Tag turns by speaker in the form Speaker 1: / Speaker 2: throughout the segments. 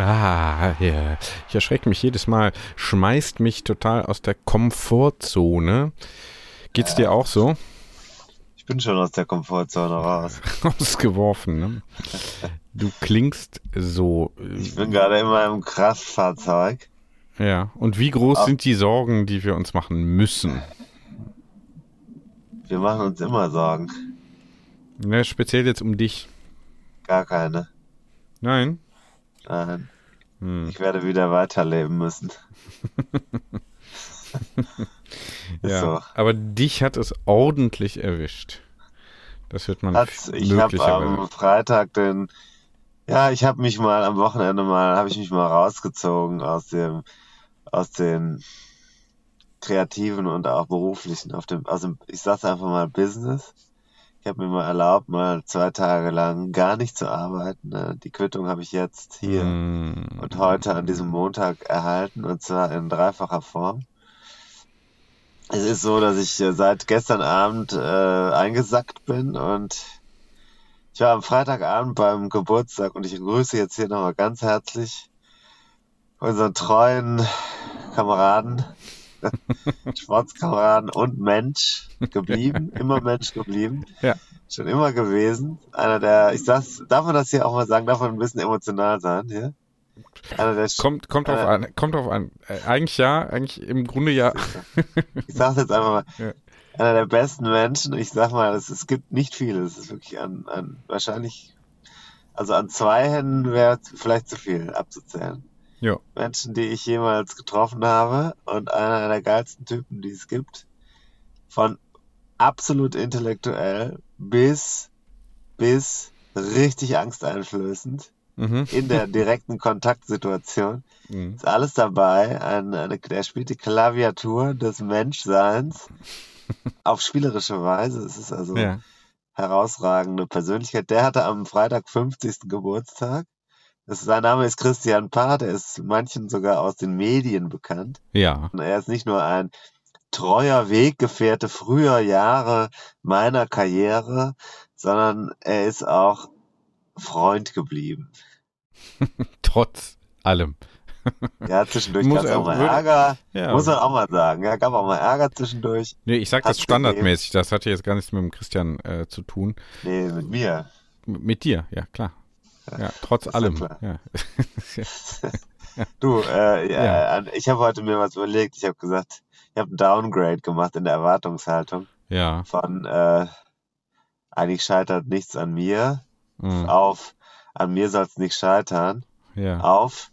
Speaker 1: Ah, ja. Ich erschrecke mich jedes Mal. Schmeißt mich total aus der Komfortzone. Geht's dir auch so?
Speaker 2: Ich bin schon aus der Komfortzone raus.
Speaker 1: Ausgeworfen, ne? Du klingst so.
Speaker 2: Ich bin gerade in meinem Kraftfahrzeug.
Speaker 1: Ja. Und wie groß sind die Sorgen, die wir uns machen müssen?
Speaker 2: Wir machen uns immer Sorgen.
Speaker 1: Ne, speziell jetzt um dich.
Speaker 2: Gar keine.
Speaker 1: Nein?
Speaker 2: Nein.
Speaker 1: Hm.
Speaker 2: Ich werde wieder weiterleben müssen.
Speaker 1: Ja.
Speaker 2: so.
Speaker 1: Aber dich hat es ordentlich erwischt. Das wird man
Speaker 2: Hat's, ich habe am Freitag den, ja, ich habe mich mal am Wochenende mal, habe ich mich mal rausgezogen aus dem, aus den kreativen und auch beruflichen, auf dem, dem, ich sag's einfach mal Business. Ich habe mir mal erlaubt, mal zwei Tage lang gar nicht zu arbeiten. ne. Die Quittung habe ich jetzt hier
Speaker 1: Hm.
Speaker 2: und heute an diesem Montag erhalten und zwar in dreifacher Form. Es ist so, dass ich äh, seit gestern Abend äh, eingesackt bin und ich war am Freitagabend beim Geburtstag und ich grüße jetzt hier nochmal ganz herzlich unseren treuen Kameraden, Sportskameraden und Mensch geblieben, immer Mensch geblieben.
Speaker 1: Ja.
Speaker 2: Schon immer gewesen. Einer der, ich sag's, darf man das hier auch mal sagen, darf man ein bisschen emotional sein, hier? Einer der
Speaker 1: Kommt, kommt drauf an. Kommt drauf an. Äh, eigentlich ja, eigentlich im Grunde ja.
Speaker 2: Ich sag's jetzt einfach mal,
Speaker 1: Ja.
Speaker 2: einer der besten Menschen. Ich sag mal, es, es gibt nicht viele. Es ist wirklich an, an wahrscheinlich, also an zwei Händen wäre vielleicht zu viel abzuzählen.
Speaker 1: Ja.
Speaker 2: Menschen, die ich jemals getroffen habe und einer der geilsten Typen, die es gibt. Von absolut intellektuell bis, bis richtig angsteinflößend
Speaker 1: Mhm.
Speaker 2: in der direkten Kontaktsituation.
Speaker 1: Mhm.
Speaker 2: Ist alles dabei. Ein, eine, der spielt die Klaviatur des Menschseins auf spielerische Weise. Es ist also
Speaker 1: Ja.
Speaker 2: herausragende Persönlichkeit. Der hatte am Freitag 50. Geburtstag. Das, sein Name ist Christian Paar, der ist manchen sogar aus den Medien bekannt.
Speaker 1: Ja.
Speaker 2: Und er ist nicht nur ein treuer Weggefährte früher Jahre meiner Karriere, sondern er ist auch Freund geblieben.
Speaker 1: Trotz allem.
Speaker 2: Ja, zwischendurch gab es auch mal Ärger.
Speaker 1: Ja.
Speaker 2: Muss man auch mal sagen. Ja, gab auch mal Ärger zwischendurch.
Speaker 1: Nee, ich sag das standardmäßig. Das hatte jetzt gar nichts mit dem Christian äh, zu tun.
Speaker 2: Nee, mit mir.
Speaker 1: M- Mit dir, ja, klar. Ja, trotz allem. Ja.
Speaker 2: Du, äh, ja,
Speaker 1: Ja.
Speaker 2: an- ich habe heute mir was überlegt. Ich habe gesagt, ich habe ein Downgrade gemacht in der Erwartungshaltung
Speaker 1: ja.
Speaker 2: von äh, eigentlich scheitert nichts an mir
Speaker 1: Mhm.
Speaker 2: auf an mir soll es nicht scheitern
Speaker 1: Ja.
Speaker 2: auf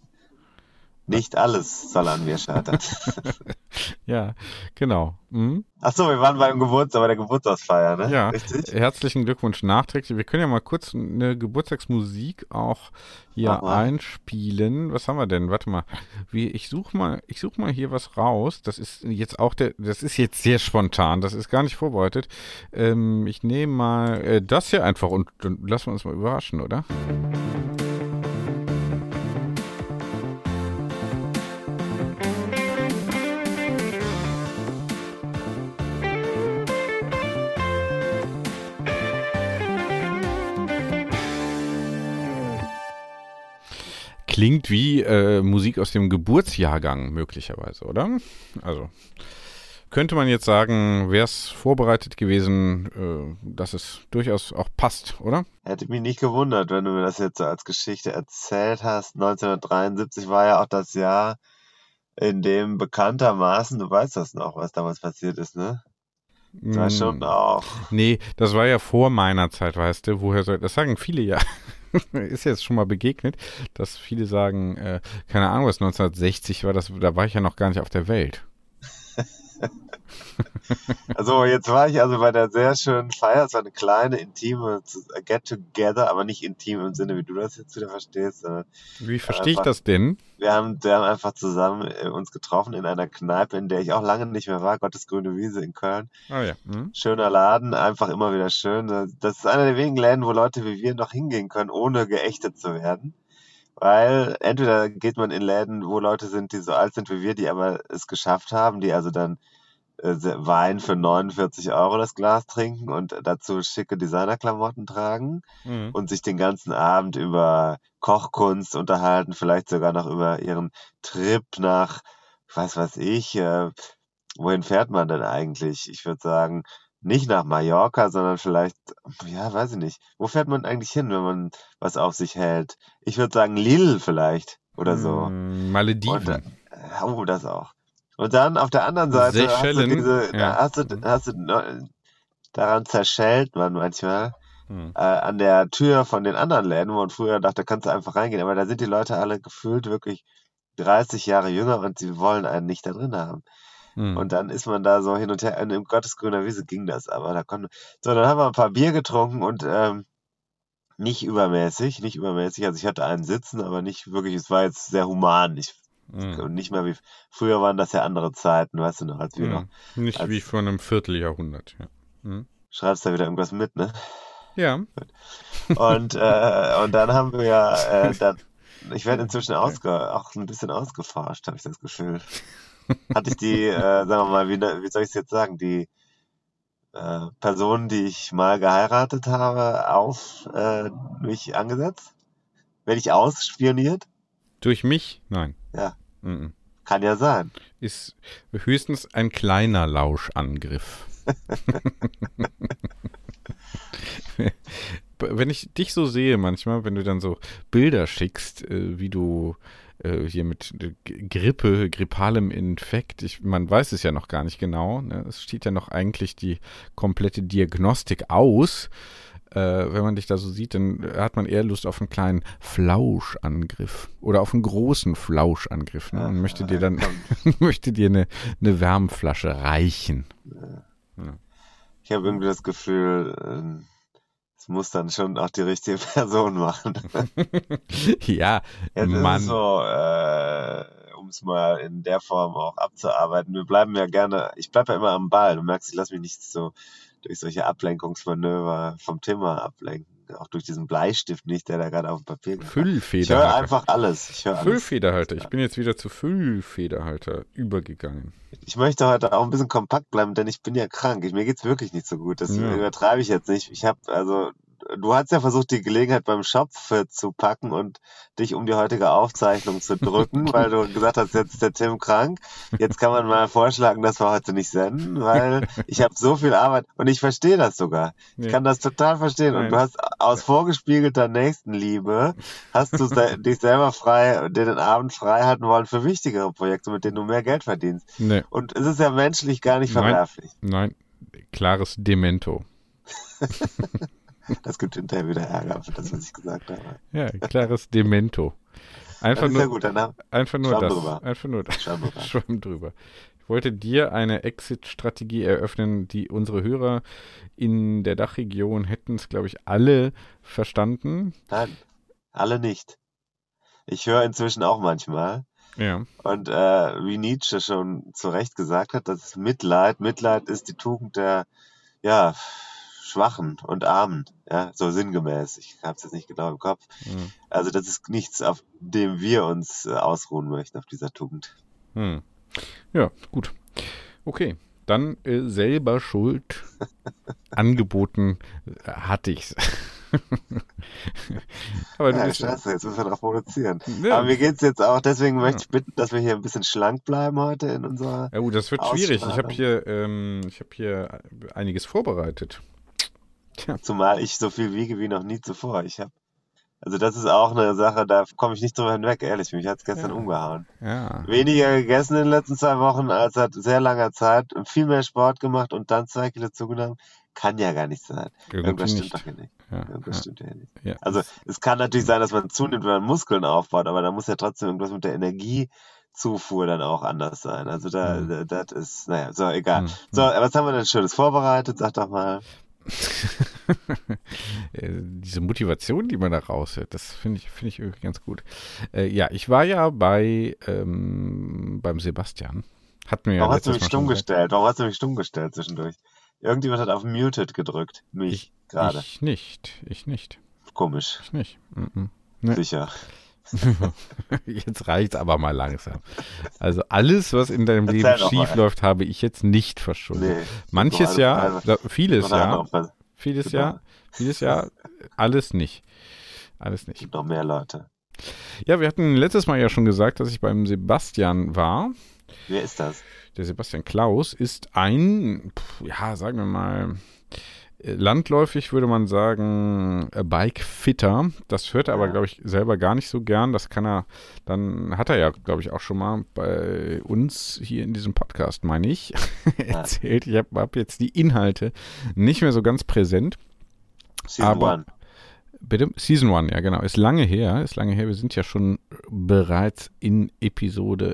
Speaker 2: nicht alles soll an mir scheitern.
Speaker 1: Ja, genau. Mhm.
Speaker 2: Ach so, wir waren beim Geburtstag, bei der Geburtstagsfeier, ne?
Speaker 1: Ja,
Speaker 2: Richtig?
Speaker 1: herzlichen Glückwunsch nachträglich. Wir können ja mal kurz eine Geburtstagsmusik auch hier
Speaker 2: mal.
Speaker 1: einspielen. Was haben wir denn? Warte mal. Wie, ich suche mal, ich suche mal hier was raus. Das ist jetzt auch der, das ist jetzt sehr spontan. Das ist gar nicht vorbereitet. Ähm, ich nehme mal äh, das hier einfach und dann lassen wir uns mal überraschen, oder? Klingt wie äh, Musik aus dem Geburtsjahrgang möglicherweise, oder? Also könnte man jetzt sagen, wäre es vorbereitet gewesen, äh, dass es durchaus auch passt, oder?
Speaker 2: Hätte mich nicht gewundert, wenn du mir das jetzt so als Geschichte erzählt hast. 1973 war ja auch das Jahr, in dem bekanntermaßen, du weißt das noch, was damals passiert ist, ne? Das war schon auch.
Speaker 1: Nee, das war ja vor meiner Zeit, weißt du. Woher soll das sagen? Viele ja. Ist jetzt schon mal begegnet, dass viele sagen, äh, keine Ahnung, was 1960 war, das, da war ich ja noch gar nicht auf der Welt.
Speaker 2: Also jetzt war ich also bei der sehr schönen Feier. Es war eine kleine, intime Get-Together, aber nicht intim im Sinne, wie du das jetzt wieder verstehst, sondern
Speaker 1: Wie verstehe ich das denn?
Speaker 2: wir haben, wir haben einfach zusammen äh, uns getroffen in einer Kneipe, in der ich auch lange nicht mehr war, Gottes grüne Wiese in Köln.
Speaker 1: Ah ja. Hm?
Speaker 2: Schöner Laden, einfach immer wieder schön. Das ist einer der wenigen Läden, wo Leute wie wir noch hingehen können, ohne geächtet zu werden. Weil entweder geht man in Läden, wo Leute sind, die so alt sind wie wir, die aber es geschafft haben, die also dann äh, Wein für 49 Euro das Glas trinken und dazu schicke Designerklamotten tragen
Speaker 1: Mhm.
Speaker 2: und sich den ganzen Abend über Kochkunst unterhalten, vielleicht sogar noch über ihren Trip nach, was weiß ich, äh, wohin fährt man denn eigentlich? Ich würde sagen, nicht nach Mallorca, sondern vielleicht, ja, weiß ich nicht. Wo fährt man eigentlich hin, wenn man was auf sich hält? Ich würde sagen, Lille vielleicht oder so.
Speaker 1: Mm, Malediven.
Speaker 2: Und, äh, oh, das auch. Und dann auf der anderen Seite hast du
Speaker 1: Seychellen,
Speaker 2: diese,
Speaker 1: ja.
Speaker 2: hast du, hast du, daran zerschellt man manchmal,
Speaker 1: Hm.
Speaker 2: äh, an der Tür von den anderen Läden, wo man früher dachte, da kannst du einfach reingehen. Aber da sind die Leute alle gefühlt wirklich 30 Jahre jünger und sie wollen einen nicht da drin haben.
Speaker 1: Hm.
Speaker 2: Und dann ist man da so hin und her. Und Im Gottesgrüner Wiese ging das, aber da konnte. So, dann haben wir ein paar Bier getrunken und ähm, nicht übermäßig, nicht übermäßig. Also ich hatte einen sitzen, aber nicht wirklich, es war jetzt sehr human. Ich,
Speaker 1: Hm.
Speaker 2: und nicht mehr wie früher waren das ja andere Zeiten, weißt du noch, als wir noch.
Speaker 1: Hm. Nicht
Speaker 2: als-
Speaker 1: wie vor einem Vierteljahrhundert. Ja. Hm.
Speaker 2: Schreibst da wieder irgendwas mit, ne?
Speaker 1: ja.
Speaker 2: Und, äh, und dann haben wir ja, äh, dann, ich werde inzwischen ausge, auch ein bisschen ausgeforscht, habe ich das Gefühl. Hatte ich die, äh, sagen wir mal, wie, ne- wie soll ich es jetzt sagen, die äh, Person, die ich mal geheiratet habe, auf äh, mich angesetzt? Werde ich ausspioniert?
Speaker 1: Durch mich? Nein.
Speaker 2: Ja.
Speaker 1: Mhm.
Speaker 2: Kann ja sein.
Speaker 1: Ist höchstens ein kleiner Lauschangriff. Wenn ich dich so sehe manchmal, wenn du dann so Bilder schickst, äh, wie du äh, hier mit äh, Grippe, grippalem Infekt, ich, man weiß es ja noch gar nicht genau, ne? es steht ja noch eigentlich die komplette Diagnostik aus. Äh, wenn man dich da so sieht, dann hat man eher Lust auf einen kleinen Flauschangriff oder auf einen großen Flauschangriff ne? und möchte dir dann möchte dir eine, eine Wärmflasche reichen.
Speaker 2: Ich habe irgendwie das Gefühl, ähm, es muss dann schon auch die richtige Person machen.
Speaker 1: ja,
Speaker 2: Jetzt
Speaker 1: Mann.
Speaker 2: ist so, äh, um es mal in der Form auch abzuarbeiten. Wir bleiben ja gerne, ich bleibe ja immer am Ball. Du merkst, ich lasse mich nicht so durch solche Ablenkungsmanöver vom Thema ablenken. Auch durch diesen Bleistift nicht, der da gerade auf dem Papier liegt. Ich höre
Speaker 1: Füllfederhalter.
Speaker 2: einfach alles. Ich höre.
Speaker 1: Füllfederhalter. Ich bin jetzt wieder zu Füllfederhalter übergegangen.
Speaker 2: Ich möchte heute auch ein bisschen kompakt bleiben, denn ich bin ja krank. Ich, mir geht's wirklich nicht so gut. Das
Speaker 1: Ja.
Speaker 2: übertreibe ich jetzt nicht. Ich habe also, du hast ja versucht, die Gelegenheit beim Schopf zu packen und dich um die heutige Aufzeichnung zu drücken, weil du gesagt hast, jetzt ist der Tim krank. Jetzt kann man mal vorschlagen, dass wir heute nicht senden, weil ich habe so viel Arbeit und ich verstehe das sogar. Ich
Speaker 1: Nee.
Speaker 2: kann das total verstehen. Und
Speaker 1: Nein.
Speaker 2: du hast aus vorgespiegelter Nächstenliebe hast du se dich selber frei, dir den Abend frei halten wollen für wichtigere Projekte, mit denen du mehr Geld verdienst.
Speaker 1: Nee,
Speaker 2: Und es ist ja menschlich gar nicht
Speaker 1: Nein.
Speaker 2: verwerflich.
Speaker 1: nein, klares Demento.
Speaker 2: Das gibt hinterher wieder Ärger für das, was ich gesagt habe.
Speaker 1: Ja, klares Demento. Einfach nur,
Speaker 2: gut, haben
Speaker 1: einfach nur
Speaker 2: Schwamm
Speaker 1: das.
Speaker 2: drüber.
Speaker 1: Einfach nur das.
Speaker 2: Schwamm drüber.
Speaker 1: Schwamm drüber. Ich wollte dir eine Exit-Strategie eröffnen, die unsere Hörer in der Dachregion hätten es, glaube ich, alle verstanden.
Speaker 2: Nein, alle nicht. Ich höre inzwischen auch manchmal.
Speaker 1: Ja.
Speaker 2: Und äh, wie Nietzsche schon zu Recht gesagt hat, das ist Mitleid. Mitleid ist die Tugend der ja, Schwachen und Armen. Ja, so sinngemäß. Ich habe es jetzt nicht genau im Kopf.
Speaker 1: Hm.
Speaker 2: Also das ist nichts, auf dem wir uns äh, ausruhen möchten, auf dieser Tugend.
Speaker 1: Hm. Ja, gut. Okay, dann äh, selber schuld. Angeboten äh, hatte ich's. Aber
Speaker 2: Ja,
Speaker 1: bist
Speaker 2: scheiße, jetzt müssen wir drauf produzieren.
Speaker 1: Ja.
Speaker 2: Aber mir geht's jetzt auch, deswegen möchte ich bitten, dass wir hier ein bisschen schlank bleiben heute in unserer.
Speaker 1: Ja, gut, das wird schwierig. Ich habe hier, ähm, ich habe hier einiges vorbereitet.
Speaker 2: Zumal ich so viel wiege wie noch nie zuvor. Ich habe, also das ist auch eine Sache, da komme ich nicht drüber hinweg, ehrlich. Mich hat's gestern umgehauen.
Speaker 1: Ja.
Speaker 2: Weniger gegessen in den letzten zwei Wochen als seit sehr langer Zeit, und viel mehr Sport gemacht und dann zwei Kilo zugenommen. Kann ja gar nicht sein.
Speaker 1: Irgendwie
Speaker 2: Irgendwas stimmt
Speaker 1: nicht.
Speaker 2: doch hier nicht.
Speaker 1: Ja,
Speaker 2: Irgendwas
Speaker 1: ja.
Speaker 2: stimmt hier nicht.
Speaker 1: Ja.
Speaker 2: Also es kann natürlich sein, dass man zunimmt, wenn man Muskeln aufbaut, aber da muss ja trotzdem irgendwas mit der Energiezufuhr dann auch anders sein. Also da,
Speaker 1: Mhm.
Speaker 2: da das ist, naja, so, egal.
Speaker 1: Mhm.
Speaker 2: So, was haben wir denn Schönes vorbereitet? Sag doch mal.
Speaker 1: Äh, Diese Motivation, die man da raushört, das finde ich, finde ich irgendwie ganz gut. Äh, ja, ich war ja bei ähm, beim Sebastian. Hat mir ja
Speaker 2: Warum hast du mich stumm gestellt? Warum hast du mich stumm gestellt zwischendurch? Irgendjemand hat auf Muted gedrückt. Mich
Speaker 1: Ich,
Speaker 2: gerade.
Speaker 1: ich nicht, ich nicht,
Speaker 2: Komisch.
Speaker 1: ich nicht. Mhm. Ne.
Speaker 2: Sicher.
Speaker 1: Jetzt reicht's aber mal langsam. Also alles, was in deinem
Speaker 2: Erzähl
Speaker 1: Leben schief läuft, habe ich jetzt nicht verschuldet.
Speaker 2: Nee.
Speaker 1: Manches
Speaker 2: Noch
Speaker 1: ja,
Speaker 2: eine-
Speaker 1: da- vieles
Speaker 2: noch eine
Speaker 1: ja,
Speaker 2: andere Vers-
Speaker 1: vieles
Speaker 2: Genau.
Speaker 1: ja, vieles ja, alles nicht. Alles nicht.
Speaker 2: gibt noch mehr Leute.
Speaker 1: Ja, wir hatten letztes Mal ja schon gesagt, dass ich beim Sebastian war.
Speaker 2: Wer ist das?
Speaker 1: Der Sebastian Klaus ist ein, ja, sagen wir mal, landläufig würde man sagen, äh, Bike-Fitter. Das hört er aber, glaube ich, selber gar nicht so gern. Das kann er, dann hat er ja, glaube ich, auch schon mal bei uns hier in diesem Podcast, meine ich, erzählt. Ich habe hab jetzt die Inhalte nicht mehr so ganz präsent.
Speaker 2: Season
Speaker 1: Aber-
Speaker 2: One.
Speaker 1: Bitte? Season 1, ja genau. Ist lange her, ist lange her. Wir sind ja schon bereits in Episode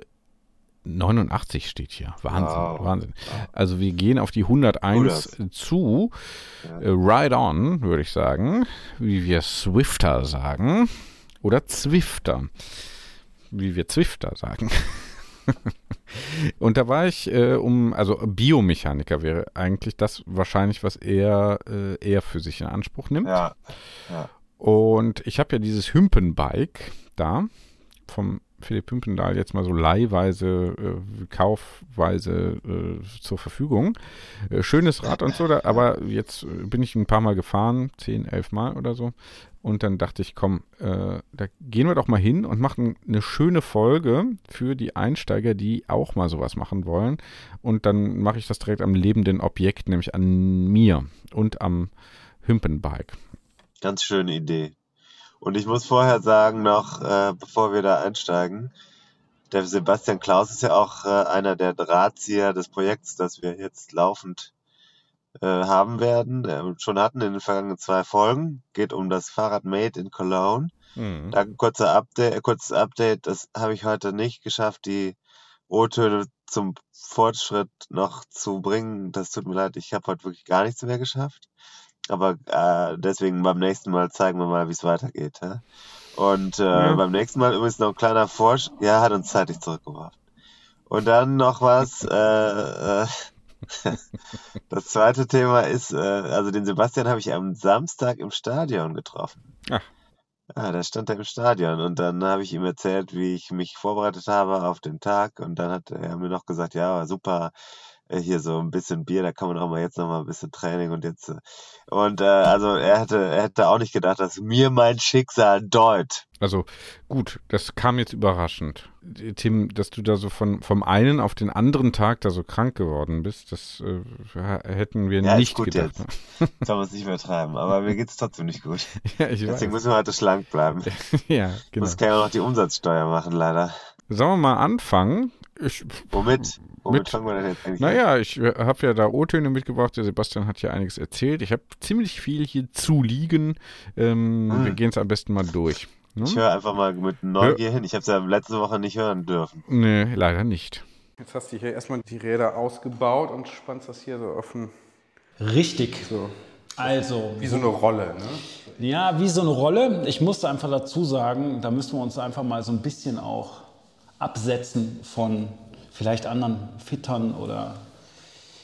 Speaker 1: 89 steht hier. Wahnsinn,
Speaker 2: Wow.
Speaker 1: Wahnsinn. Also wir gehen auf die 101 zu.
Speaker 2: Ja.
Speaker 1: Äh, Ride on, würde ich sagen. Wie wir Swifter sagen. Oder Zwifter. Wie wir Zwifter sagen. Und da war ich äh, um, also Biomechaniker wäre eigentlich das wahrscheinlich, was er äh, eher für sich in Anspruch nimmt.
Speaker 2: Ja.
Speaker 1: Und ich habe ja dieses Hümpenbike da vom Philipp Hümpendahl jetzt mal so leihweise, äh, kaufweise äh, zur Verfügung. Äh, schönes Rad und so, da, aber jetzt äh, bin ich ein paar Mal gefahren, zehn, elf Mal oder so. Und dann dachte ich, komm, äh, da gehen wir doch mal hin und machen eine schöne Folge für die Einsteiger, die auch mal sowas machen wollen. Und dann mache ich das direkt am lebenden Objekt, nämlich an mir und am Hümpenbike.
Speaker 2: Ganz schöne Idee. Und ich muss vorher sagen, noch, äh, bevor wir da einsteigen, der Sebastian Klaus ist ja auch äh, einer der Drahtzieher des Projekts, das wir jetzt laufend äh, haben werden, äh, schon hatten in den vergangenen zwei Folgen. Geht um das Fahrrad Made in Cologne.
Speaker 1: Mhm.
Speaker 2: Da ein kurzer Update, äh, kurzes Update, das habe ich heute nicht geschafft, die O-Töne zum Fortschritt noch zu bringen. Das tut mir leid, ich habe heute wirklich gar nichts mehr geschafft. Aber äh, deswegen beim nächsten Mal zeigen wir mal, wie es weitergeht. Ja? Und äh,
Speaker 1: Ja.
Speaker 2: beim nächsten Mal übrigens noch ein kleiner Forsch. Ja, hat uns zeitig zurückgeworfen. Und dann noch was. Äh, äh, das zweite Thema ist, äh, also den Sebastian habe ich am Samstag im Stadion getroffen.
Speaker 1: Ach.
Speaker 2: Ja, da stand er im Stadion und dann habe ich ihm erzählt, wie ich mich vorbereitet habe auf den Tag und dann hat er mir noch gesagt, ja, super, hier so ein bisschen Bier, da kann man auch mal jetzt noch mal ein bisschen Training und jetzt äh, und äh, also er hätte er hätte auch nicht gedacht, dass mir mein Schicksal deut.
Speaker 1: Also gut, das kam jetzt überraschend. Tim, dass du da so von, vom einen auf den anderen Tag da so krank geworden bist, das äh, hätten wir
Speaker 2: Ja,
Speaker 1: nicht
Speaker 2: gut
Speaker 1: gedacht.
Speaker 2: jetzt. Soll man es nicht übertreiben, aber mir geht's trotzdem nicht gut.
Speaker 1: ja,
Speaker 2: Deswegen
Speaker 1: weiß.
Speaker 2: müssen wir heute schlank bleiben.
Speaker 1: Ja, genau.
Speaker 2: muss gerne noch die Umsatzsteuer machen, leider.
Speaker 1: Sollen wir mal anfangen? Ich,
Speaker 2: Womit? Womit
Speaker 1: Mit-
Speaker 2: fangen wir denn jetzt eigentlich an?
Speaker 1: naja, ich habe ja da O-Töne mitgebracht. Der Sebastian hat ja einiges erzählt. Ich habe ziemlich viel hier zu liegen. Ähm,
Speaker 2: Hm.
Speaker 1: Wir gehen es am besten mal durch. Ne?
Speaker 2: Ich höre einfach mal mit Neugier hin. Ich habe es ja letzte Woche nicht hören dürfen.
Speaker 1: Nee, leider nicht.
Speaker 3: Jetzt hast du hier erstmal die Räder ausgebaut und spannst das hier so offen.
Speaker 4: Richtig.
Speaker 3: So.
Speaker 4: Also,
Speaker 3: Wie so eine Rolle, ne?
Speaker 4: ja, wie so eine Rolle. Ich musste einfach dazu sagen, da müssen wir uns einfach mal so ein bisschen auch absetzen von vielleicht anderen Fittern oder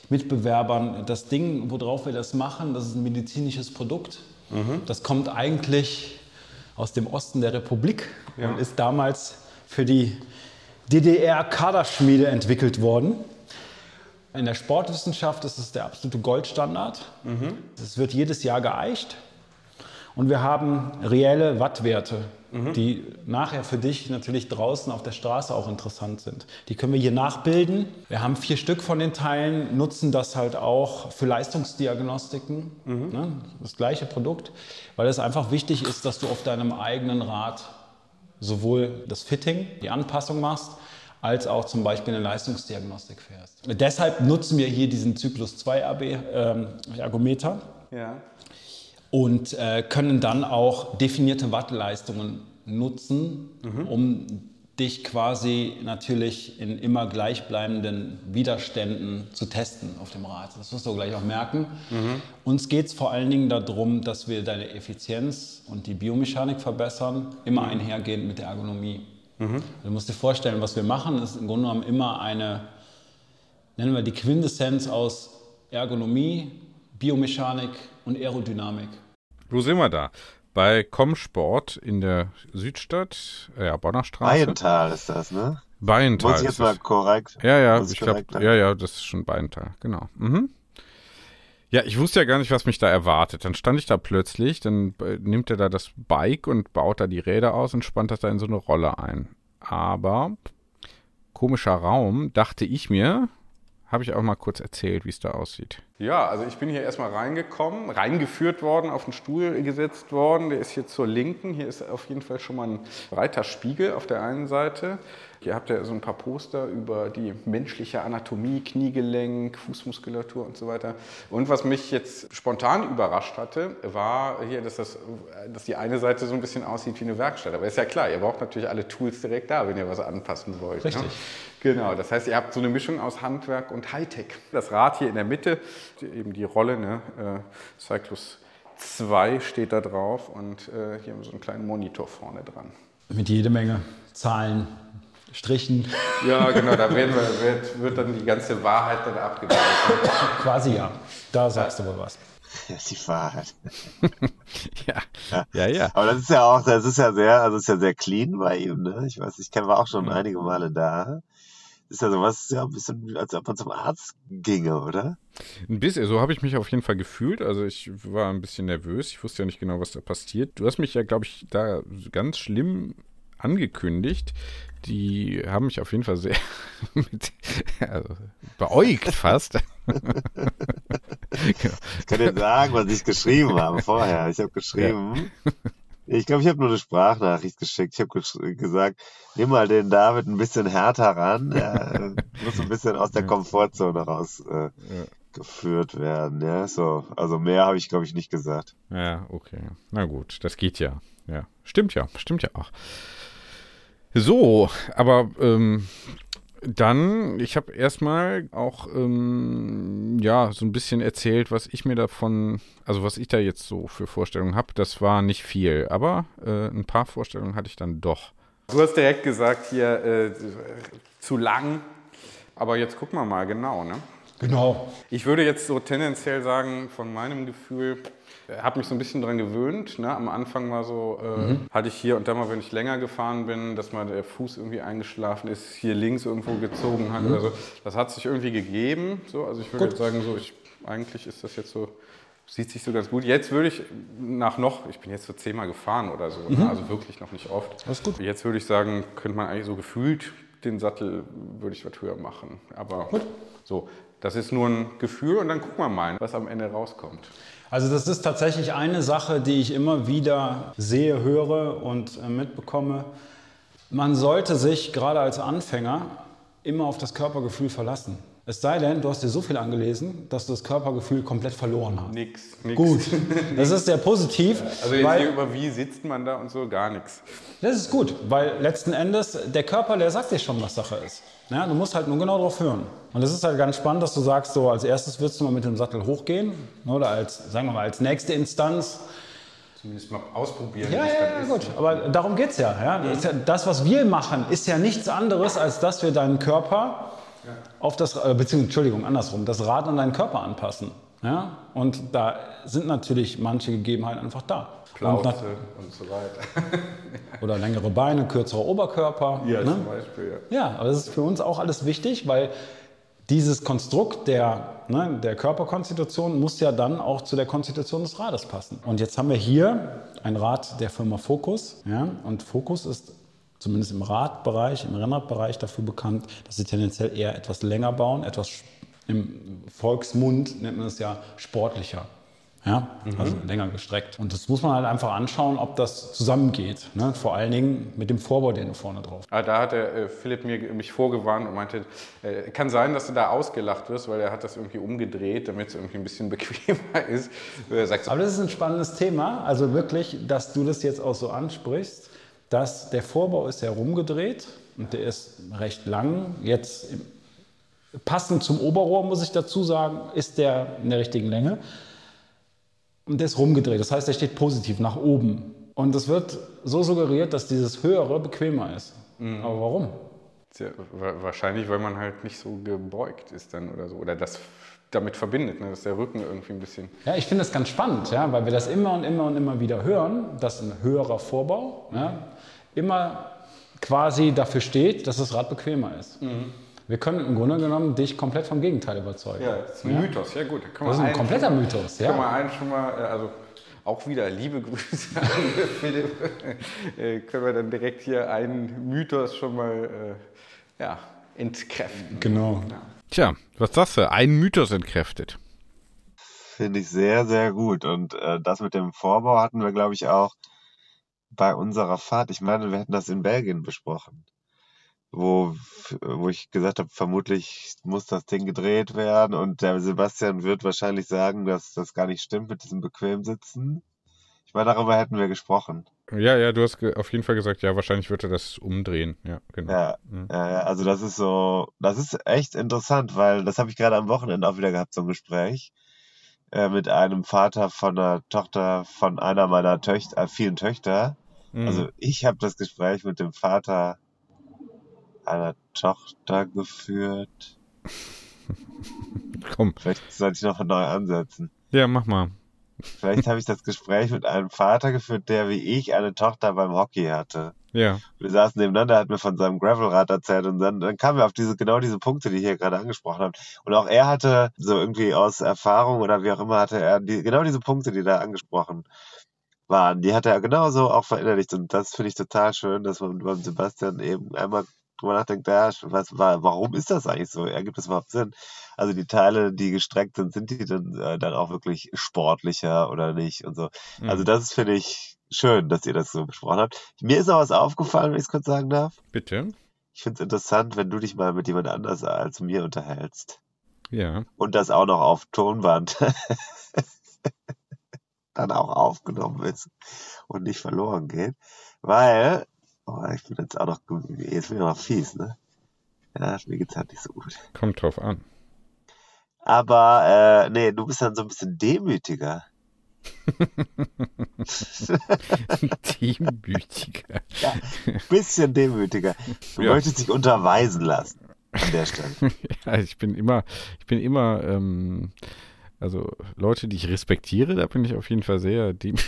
Speaker 4: Mitbewerbern. Das Ding, worauf wir das machen, das ist ein medizinisches Produkt. Das kommt eigentlich aus dem Osten der Republik und ist damals für die DDR-Kaderschmiede entwickelt worden. In der Sportwissenschaft ist es der absolute Goldstandard. Es wird jedes Jahr geeicht Und wir haben reelle Wattwerte, die nachher für dich natürlich draußen auf der Straße auch interessant sind. Die können wir hier nachbilden. Wir haben vier Stück von den Teilen, nutzen das halt auch für Leistungsdiagnostiken. Ne? Das gleiche Produkt, weil es einfach wichtig ist, dass du auf deinem eigenen Rad sowohl das Fitting, die Anpassung machst, als auch zum Beispiel eine Leistungsdiagnostik fährst. Deshalb nutzen wir hier diesen Zyklus 2 AB ähm, Ergometer
Speaker 3: Ja.
Speaker 4: Und äh, können dann auch definierte Wattleistungen nutzen, um dich quasi natürlich in immer gleichbleibenden Widerständen zu testen auf dem Rad. Das wirst du gleich auch merken. Uns geht es vor allen Dingen darum, dass wir deine Effizienz und die Biomechanik verbessern, immer einhergehend mit der Ergonomie. Du musst dir vorstellen, was wir machen, ist im Grunde genommen immer eine, nennen wir die Quintessenz aus Ergonomie, Biomechanik und Aerodynamik.
Speaker 1: Wo sind wir da? Bei Comsport in der Südstadt, ja, Bonner Straße.
Speaker 2: Beiental ist das, ne?
Speaker 1: Beiental.
Speaker 2: Muss ich
Speaker 1: ist
Speaker 2: jetzt mal korrekt.
Speaker 1: Ja, ja, ich glaube, ja, ja, das ist schon Beintal, genau. Mhm. Ja, ich wusste ja gar nicht, was mich da erwartet. Dann stand ich da plötzlich, dann äh, nimmt er da das Bike und baut da die Räder aus und spannt das da in so eine Rolle ein. Aber komischer Raum, dachte ich mir, habe ich auch mal kurz erzählt, wie es da aussieht.
Speaker 3: Ja, also ich bin hier erstmal reingekommen, reingeführt worden, auf den Stuhl gesetzt worden. Der ist hier zur Linken. Hier ist auf jeden Fall schon mal ein breiter Spiegel auf der einen Seite. Hier habt ihr so ein paar Poster über die menschliche Anatomie, Kniegelenk, Fußmuskulatur und so weiter. Und was mich jetzt spontan überrascht hatte, war hier, dass, das, dass die eine Seite so ein bisschen aussieht wie eine Werkstatt. Aber ist ja klar, ihr braucht natürlich alle Tools direkt da, wenn ihr was anpassen wollt.
Speaker 4: Richtig.
Speaker 3: Ne? Genau, das heißt, ihr habt so eine Mischung aus Handwerk und Hightech. Das Rad hier in der Mitte, die- eben die Rolle, ne, äh, Cyclus 2 steht da drauf und äh, hier haben wir so einen kleinen Monitor vorne dran.
Speaker 4: Mit jede Menge Zahlen, Strichen,
Speaker 3: Ja, genau, da werden wir, wird, wird dann die ganze Wahrheit dann abgebildet.
Speaker 4: quasi ja. Da sagst du wohl was.
Speaker 2: Das ist die Wahrheit.
Speaker 1: Ja, ja, ja.
Speaker 2: Aber das ist ja auch, das ist ja sehr, also ist ja sehr clean bei ihm, ne? Ich weiß, ich kenne war auch schon einige Male da. Ist ja sowas, ja, ein bisschen, als ob man zum Arzt ginge, oder?
Speaker 1: Ein bisschen, so habe ich mich auf jeden Fall gefühlt. Also ich war ein bisschen nervös. Ich wusste ja nicht genau, was da passiert. Du hast mich ja, glaube ich, da ganz schlimm angekündigt. Die haben mich auf jeden Fall sehr mit, also, beäugt fast. genau.
Speaker 2: Ich kann dir sagen, was ich geschrieben habe vorher. Ich habe geschrieben, ich glaube, ich habe nur eine Sprachnachricht geschickt. Ich habe gesch gesagt, nimm mal den David ein bisschen härter ran. Er muss ein bisschen aus der Komfortzone raus äh, geführt werden. Ja, so. Also mehr habe ich, glaube ich, nicht gesagt.
Speaker 1: Ja, okay. Na gut, das geht ja. Ja, stimmt ja, stimmt ja auch. So, aber ähm, dann, ich habe erstmal auch ähm, ja so ein bisschen erzählt, was ich mir davon, also was ich da jetzt so für Vorstellungen habe. Das war nicht viel, aber äh, ein paar Vorstellungen hatte ich dann doch.
Speaker 3: Du hast direkt gesagt, hier äh, zu lang, aber jetzt gucken wir mal genau. Ne?
Speaker 4: Genau.
Speaker 3: Ich würde jetzt so tendenziell sagen, von meinem Gefühl, habe mich so ein bisschen dran gewöhnt. Ne? Am Anfang war so, äh, hatte ich hier und da mal, wenn ich länger gefahren bin, dass mal der Fuß irgendwie eingeschlafen ist, hier links irgendwo gezogen hat oder so. Das hat sich irgendwie gegeben. So. Also ich würde jetzt sagen, so, ich, eigentlich ist das jetzt so, sieht sich so ganz gut. Jetzt würde ich nach noch, ich bin jetzt so zehnmal gefahren oder so, ne? also wirklich noch nicht oft.
Speaker 4: Alles gut.
Speaker 3: Jetzt würde ich sagen, könnte man eigentlich so gefühlt den Sattel, würde ich was höher machen. Aber so, das ist nur ein Gefühl und dann gucken wir mal, was am Ende rauskommt.
Speaker 4: Also das ist tatsächlich eine Sache, die ich immer wieder sehe, höre und äh, mitbekomme. Man sollte sich gerade als Anfänger immer auf das Körpergefühl verlassen. Es sei denn, du hast dir so viel angelesen, dass du das Körpergefühl komplett verloren hast.
Speaker 3: Nix, nix.
Speaker 4: Gut, das ist sehr positiv.
Speaker 3: Also jetzt
Speaker 4: weil,
Speaker 3: hier über wie sitzt man da und so, gar nichts.
Speaker 4: das ist gut, weil letzten Endes der Körper, der sagt dir schon, was Sache ist. Ja, du musst halt nur genau drauf hören. Und es ist halt ganz spannend, dass du sagst, so als erstes willst du mal mit dem Sattel hochgehen oder als, sagen wir mal, als nächste Instanz
Speaker 3: Zumindest mal ausprobieren.
Speaker 4: Ja,
Speaker 3: wie es
Speaker 4: ja, ja, gut. Aber darum geht es ja. Ja. das, was wir machen, ist ja nichts anderes, als dass wir deinen Körper auf das, äh, beziehungsweise, Entschuldigung, andersrum, das Rad an deinen Körper anpassen. Ja? Und da sind natürlich manche Gegebenheiten einfach da. Und
Speaker 3: Plauze
Speaker 4: nat-
Speaker 3: und so weiter.
Speaker 4: oder längere Beine, kürzerer Oberkörper.
Speaker 3: Ja,
Speaker 4: ne?
Speaker 3: zum Beispiel, ja.
Speaker 4: Ja, aber das ist für uns auch alles wichtig, weil dieses Konstrukt der, ne, der Körperkonstitution muss ja dann auch zu der Konstitution des Rades passen. Und jetzt haben wir hier ein Rad der Firma Focus. Ja? Und Focus ist zumindest im Radbereich, im Rennradbereich dafür bekannt, dass sie tendenziell eher etwas länger bauen, etwas im Volksmund nennt man es ja sportlicher. Ja, also länger gestreckt. Und das muss man halt einfach anschauen, ob das zusammengeht. Ne? Vor allen Dingen mit dem Vorbau, den du vorne drauf
Speaker 3: Ah, da hat der äh, Philipp mir, mich vorgewarnt und meinte, äh, kann sein, dass du da ausgelacht wirst, weil er hat das irgendwie umgedreht, damit es irgendwie ein bisschen bequemer ist. So,
Speaker 4: Aber das ist ein spannendes Thema. Also wirklich, dass du das jetzt auch so ansprichst, dass der Vorbau ist herumgedreht und der ist recht lang. Jetzt passend zum Oberrohr, muss ich dazu sagen, ist der in der richtigen Länge. Und der ist rumgedreht. Das heißt, der steht positiv nach oben. Und es wird so suggeriert, dass dieses höhere bequemer ist. Aber warum?
Speaker 3: Tja, wa- wahrscheinlich, weil man halt nicht so gebeugt ist dann oder so. Oder das damit verbindet, ne? dass der Rücken irgendwie ein bisschen...
Speaker 4: Ja, ich finde das ganz spannend, ja, weil wir das immer und immer und immer wieder hören, dass ein höherer Vorbau ja, immer quasi dafür steht, dass das Rad bequemer ist. Wir können im Grunde genommen dich komplett vom Gegenteil überzeugen.
Speaker 3: Ja, das ist ein Mythos. Ja gut, da
Speaker 4: Das ist ein kompletter
Speaker 3: schon mal-
Speaker 4: Mythos,
Speaker 3: Können wir
Speaker 4: ja.
Speaker 3: einen schon mal, äh, also auch wieder liebe Grüße an Philipp. Äh, können wir dann direkt hier einen Mythos schon mal äh, ja, entkräften.
Speaker 4: Genau.
Speaker 1: Tja, was sagst du? Ein Mythos entkräftet.
Speaker 2: Finde ich sehr, sehr gut. Und äh, das mit dem Vorbau hatten wir, glaube ich, auch bei unserer Fahrt. Ich meine, wir hätten das in Belgien besprochen. Wo, wo ich gesagt habe, vermutlich muss das Ding gedreht werden. Und der Sebastian wird wahrscheinlich sagen, dass das gar nicht stimmt mit diesem bequem Sitzen. Ich meine, darüber hätten wir gesprochen.
Speaker 1: Ja, ja, du hast auf jeden Fall gesagt, ja, wahrscheinlich wird er das umdrehen. Ja, genau.
Speaker 2: Ja,
Speaker 1: Mhm.
Speaker 2: ja, also das ist so, das ist echt interessant, weil das habe ich gerade am Wochenende auch wieder gehabt, so ein Gespräch äh, mit einem Vater von einer Tochter von einer meiner Töchter, äh, vielen Töchter.
Speaker 1: Mhm.
Speaker 2: Also ich habe das Gespräch mit dem Vater einer Tochter geführt.
Speaker 1: Komm.
Speaker 2: Vielleicht sollte ich noch neu ansetzen.
Speaker 1: Ja, mach mal.
Speaker 2: Vielleicht habe ich das Gespräch mit einem Vater geführt, der wie ich eine Tochter beim Hockey hatte.
Speaker 1: Ja.
Speaker 2: Wir saßen nebeneinander, hat mir von seinem Gravelrad erzählt und dann, dann kamen wir auf diese, genau diese Punkte, die ich hier gerade angesprochen habe. Und auch er hatte so irgendwie aus Erfahrung oder wie auch immer hatte er die, genau diese Punkte, die da angesprochen waren, die hat er genauso auch verinnerlicht und das finde ich total schön, dass man beim Sebastian eben einmal drüber nachdenkt, ja, was, wa- warum ist das eigentlich so? Ergibt das überhaupt Sinn? Also die Teile, die gestreckt sind, sind die dann, äh, dann auch wirklich sportlicher oder nicht und so. Also
Speaker 1: Mhm.
Speaker 2: das ist, finde ich, schön, dass ihr das so besprochen habt. Mir ist noch was aufgefallen, wenn ich es kurz sagen darf.
Speaker 1: Bitte.
Speaker 2: Ich finde es interessant, wenn du dich mal mit jemand anders als mir unterhältst.
Speaker 1: Ja.
Speaker 2: Und das auch noch auf Tonband dann auch aufgenommen ist und nicht verloren geht. Weil, oh, ich bin jetzt auch noch, jetzt bin ich noch fies, ne? Ja, mir geht's halt nicht so gut.
Speaker 1: Kommt drauf an.
Speaker 2: Aber, äh, nee, du bist dann so ein bisschen demütiger.
Speaker 1: Teambütiger.
Speaker 2: Ja, ein bisschen demütiger. Du
Speaker 1: Ja.
Speaker 2: möchtest dich unterweisen lassen. An der Stelle.
Speaker 1: ja, ich bin immer, ich bin immer, ähm, also Leute, die ich respektiere, da bin ich auf jeden Fall sehr dem.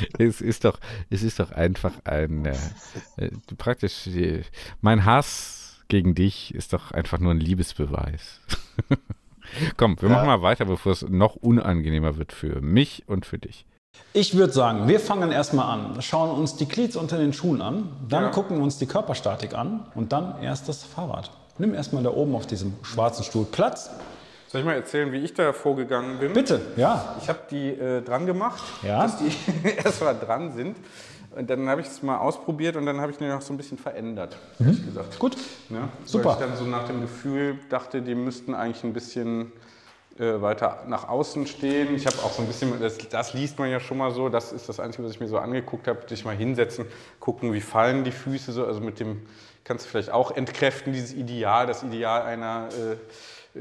Speaker 1: es ist doch, es ist doch einfach ein, äh, äh, praktisch, äh, mein Hass gegen dich ist doch einfach nur ein Liebesbeweis. Komm, wir
Speaker 2: Ja.
Speaker 1: machen mal weiter, bevor es noch unangenehmer wird für mich und für dich.
Speaker 4: Ich würde sagen, wir fangen erstmal an, schauen uns die Glieds unter den Schuhen an, dann
Speaker 3: Ja.
Speaker 4: gucken wir uns die Körperstatik an und dann erst das Fahrrad. Nimm erstmal da oben auf diesem schwarzen Stuhl Platz.
Speaker 3: Soll ich mal erzählen, wie ich da vorgegangen bin?
Speaker 4: Bitte, ja.
Speaker 3: Ich habe die äh, dran gemacht,
Speaker 4: Ja.
Speaker 3: dass die erstmal dran sind. Und dann habe ich es mal ausprobiert und dann habe ich die noch so ein bisschen verändert, ehrlich gesagt.
Speaker 4: Mhm. Gut.
Speaker 3: Ja,
Speaker 4: Super.
Speaker 3: Weil ich dann so nach dem Gefühl dachte, die müssten eigentlich ein bisschen äh, weiter nach außen stehen. Ich habe auch so ein bisschen, das, das liest man ja schon mal so, das ist das Einzige, was ich mir so angeguckt habe, dich mal hinsetzen, gucken, wie fallen die Füße so, also mit dem, kannst du vielleicht auch entkräften, dieses Ideal, das Ideal einer äh,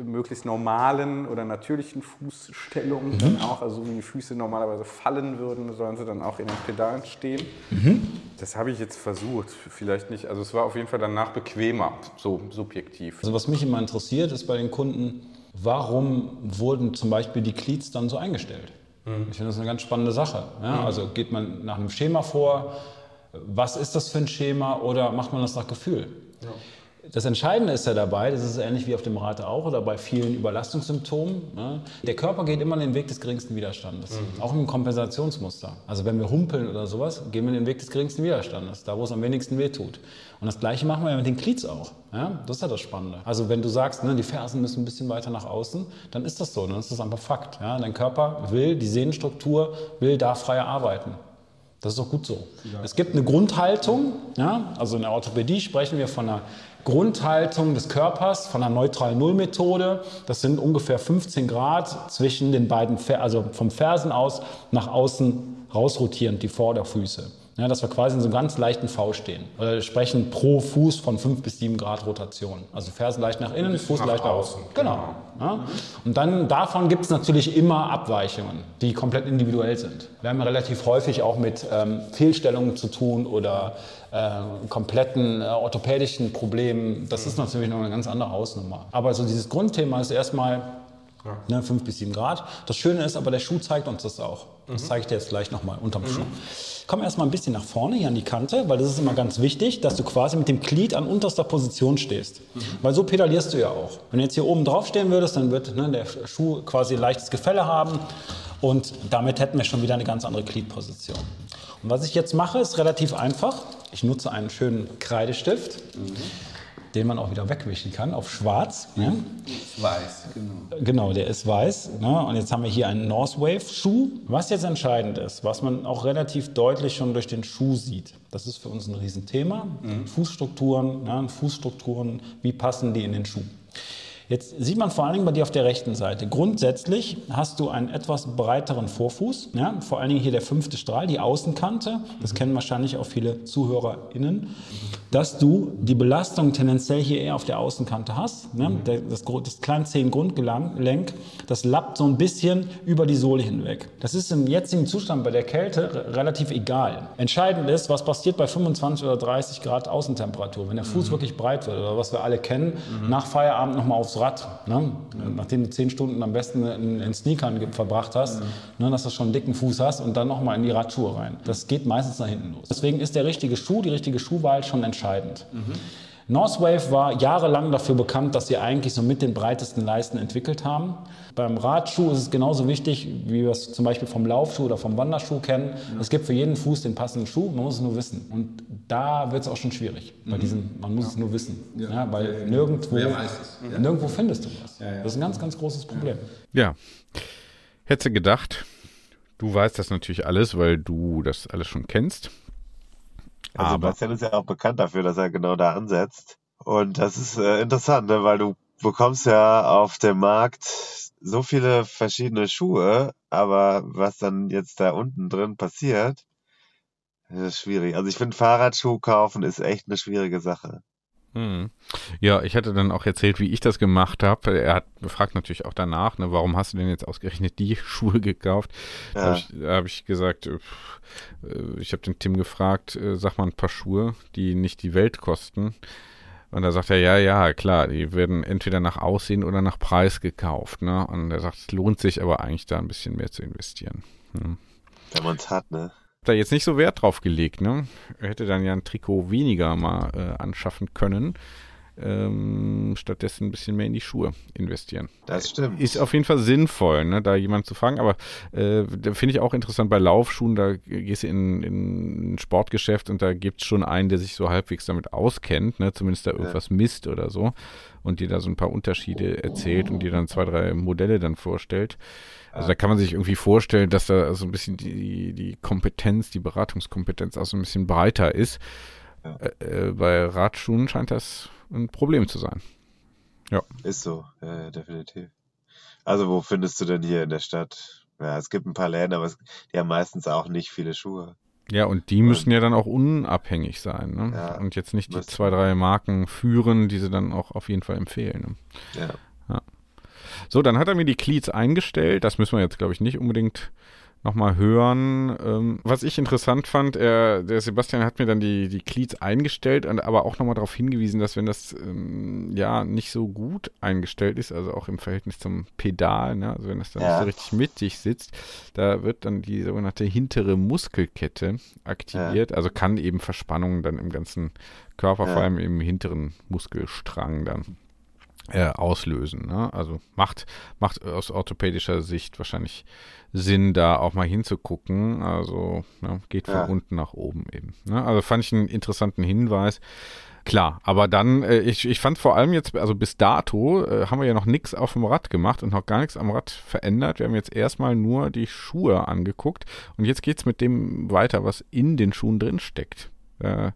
Speaker 3: möglichst normalen oder natürlichen Fußstellung
Speaker 4: Mhm.
Speaker 3: dann auch, also wie die Füße normalerweise fallen würden, sollen sie dann auch in den Pedalen stehen.
Speaker 4: Mhm.
Speaker 3: Das habe ich jetzt versucht, vielleicht nicht, also es war auf jeden Fall danach bequemer, so subjektiv.
Speaker 4: Also was mich immer interessiert, ist bei den Kunden, warum wurden zum Beispiel die Cleats dann so eingestellt? Ich finde das eine ganz spannende Sache. Ja? Also geht man nach einem Schema vor, was ist das für ein Schema oder macht man das nach Gefühl? Das Entscheidende ist ja dabei, das ist ähnlich wie auf dem Rad auch oder bei vielen Überlastungssymptomen. Ne? Der Körper geht immer den Weg des geringsten Widerstandes, mhm. auch im Kompensationsmuster. Also wenn wir humpeln oder sowas, gehen wir den Weg des geringsten Widerstandes, da wo es am wenigsten wehtut. Und das Gleiche machen wir ja mit den Glieds auch. Ja? Das ist ja das Spannende. Also wenn du sagst, ne, die Fersen müssen ein bisschen weiter nach außen, dann ist das so, dann ist das einfach Fakt. Ja? Dein Körper will, die Sehnenstruktur will da freier arbeiten. Das ist auch gut so. Es gibt eine Grundhaltung, ja? also in der Orthopädie sprechen wir von einer Grundhaltung des Körpers, von einer neutralen Nullmethode. Das sind ungefähr 15 Grad zwischen den beiden, also vom Fersen aus nach außen rausrotierend, die Vorderfüße. Ja, dass wir quasi in so einem ganz leichten V stehen. Wir sprechen pro Fuß von 5 bis 7 Grad Rotation. Also Fersen leicht nach innen, Fuß nach leicht nach außen. Genau. Ja. Und dann davon gibt es natürlich immer Abweichungen, die komplett individuell sind. Wir haben relativ häufig auch mit ähm, Fehlstellungen zu tun oder äh, kompletten äh, orthopädischen Problemen. Das ist natürlich noch eine ganz andere Hausnummer. Aber so dieses Grundthema ist erstmal ja. Ne, 5 bis 7 Grad. Das Schöne ist aber, der Schuh zeigt uns das auch. Das mhm. zeige ich dir jetzt gleich nochmal unterm mhm. Schuh. Komm erstmal ein bisschen nach vorne hier an die Kante, weil das ist immer ganz wichtig, dass du quasi mit dem Glied an unterster Position stehst. Mhm. Weil so pedalierst du ja auch. Wenn du jetzt hier oben drauf stehen würdest, dann wird ne, der Schuh quasi ein leichtes Gefälle haben und damit hätten wir schon wieder eine ganz andere Gliedposition. Und was ich jetzt mache, ist relativ einfach. Ich nutze einen schönen Kreidestift. Mhm den man auch wieder wegwischen kann auf schwarz.
Speaker 3: Ne? Weiß,
Speaker 4: genau. Genau, der ist weiß. Ne? Und jetzt haben wir hier einen Northwave-Schuh. Was jetzt entscheidend ist, was man auch relativ deutlich schon durch den Schuh sieht, das ist für uns ein Riesenthema. Mhm. Fußstrukturen, ne? Fußstrukturen, wie passen die in den Schuh? Jetzt sieht man vor allen Dingen bei dir auf der rechten Seite. Grundsätzlich hast du einen etwas breiteren Vorfuß, ja? vor allen Dingen hier der fünfte Strahl, die Außenkante. Das kennen wahrscheinlich auch viele ZuhörerInnen, dass du die Belastung tendenziell hier eher auf der Außenkante hast. Ne? Das, das Kleinzehen-Grundgelenk, das lappt so ein bisschen über die Sohle hinweg. Das ist im jetzigen Zustand bei der Kälte relativ egal. Entscheidend ist, was passiert bei 25 oder 30 Grad Außentemperatur, wenn der Fuß mhm. wirklich breit wird oder was wir alle kennen, mhm. nach Feierabend nochmal aufs Rad. Ne? Nachdem du zehn Stunden am besten in, in Sneakern verbracht hast, mhm. ne, dass du schon einen dicken Fuß hast und dann nochmal in die Radschuhe rein. Das geht meistens nach hinten los. Deswegen ist der richtige Schuh, die richtige Schuhwahl schon entscheidend. Mhm. Northwave war jahrelang dafür bekannt, dass sie eigentlich so mit den breitesten Leisten entwickelt haben. Beim Radschuh ist es genauso wichtig, wie wir es zum Beispiel vom Laufschuh oder vom Wanderschuh kennen. Ja. Es gibt für jeden Fuß den passenden Schuh, man muss es nur wissen. Und da wird es auch schon schwierig. Bei mhm. diesen, man muss ja. es nur wissen. Ja. ja weil nirgendwo, nirgendwo findest du was. Das ist ein ganz, ganz großes Problem.
Speaker 1: Ja. Hätte gedacht, du weißt das natürlich alles, weil du das alles schon kennst.
Speaker 2: Also Aber Sebastian ist ja auch bekannt dafür, dass er genau da ansetzt. Und das ist äh, interessant, ne? weil du bekommst ja auf dem Markt so viele verschiedene Schuhe, aber was dann jetzt da unten drin passiert, ist schwierig. Also ich finde Fahrradschuh kaufen ist echt eine schwierige Sache.
Speaker 1: Hm. Ja, ich hatte dann auch erzählt, wie ich das gemacht habe. Er hat befragt natürlich auch danach, ne, warum hast du denn jetzt ausgerechnet die Schuhe gekauft? Ja. Da habe ich, hab ich, gesagt, äh, ich habe den Tim gefragt, äh, sag mal ein paar Schuhe, die nicht die Welt kosten. Und da sagt er, ja, ja, klar, die werden entweder nach Aussehen oder nach Preis gekauft. Ne? Und er sagt, es lohnt sich aber eigentlich da ein bisschen mehr zu investieren.
Speaker 2: Hm. Wenn man es hat, ne?
Speaker 1: Da jetzt nicht so Wert drauf gelegt. Ne? Er hätte dann ja ein Trikot weniger mal äh, anschaffen können. Ähm, stattdessen ein bisschen mehr in die Schuhe investieren.
Speaker 2: Das stimmt.
Speaker 1: Ist auf jeden Fall sinnvoll, ne, da jemand zu fragen. Aber äh, da finde ich auch interessant bei Laufschuhen, da gehst du in, in ein Sportgeschäft und da gibt es schon einen, der sich so halbwegs damit auskennt, ne, zumindest da irgendwas ja. misst oder so und dir da so ein paar Unterschiede erzählt und dir dann zwei, drei Modelle dann vorstellt. Also da kann man sich irgendwie vorstellen, dass da so ein bisschen die, die Kompetenz, die Beratungskompetenz auch so ein bisschen breiter ist. Ja. Äh, äh, bei Radschuhen scheint das ein Problem zu sein. Ja.
Speaker 2: Ist so, ja, definitiv. Also wo findest du denn hier in der Stadt? Ja, es gibt ein paar Läden, aber es, die haben meistens auch nicht viele Schuhe.
Speaker 1: Ja, und die müssen ja dann auch unabhängig sein. Ne? Ja, und jetzt nicht die zwei, drei Marken führen, die sie dann auch auf jeden Fall empfehlen. Ne? Ja. So, dann hat er mir die Cleats eingestellt. Das müssen wir jetzt, glaube ich, nicht unbedingt nochmal hören. Ähm, was ich interessant fand, er, der Sebastian hat mir dann die, die Cleats eingestellt, und aber auch nochmal darauf hingewiesen, dass wenn das ähm, ja nicht so gut eingestellt ist, also auch im Verhältnis zum Pedal, ne, also wenn das dann ja. nicht so richtig mittig sitzt, da wird dann die sogenannte hintere Muskelkette aktiviert, ja. also kann eben Verspannungen dann im ganzen Körper,
Speaker 2: Ja.
Speaker 1: vor allem im hinteren Muskelstrang dann äh, auslösen. Ne? Also macht, macht aus orthopädischer Sicht wahrscheinlich Sinn, da auch mal hinzugucken. Also ne, geht von
Speaker 2: Ja.
Speaker 1: unten nach oben eben. Ne? Also fand ich einen interessanten Hinweis. Klar, aber dann, äh, ich, ich fand vor allem jetzt, also bis dato äh, haben wir ja noch nichts auf dem Rad gemacht und noch gar nichts am Rad verändert. Wir haben jetzt erstmal nur die Schuhe angeguckt und jetzt geht's mit dem weiter, was in den Schuhen drin steckt. Äh,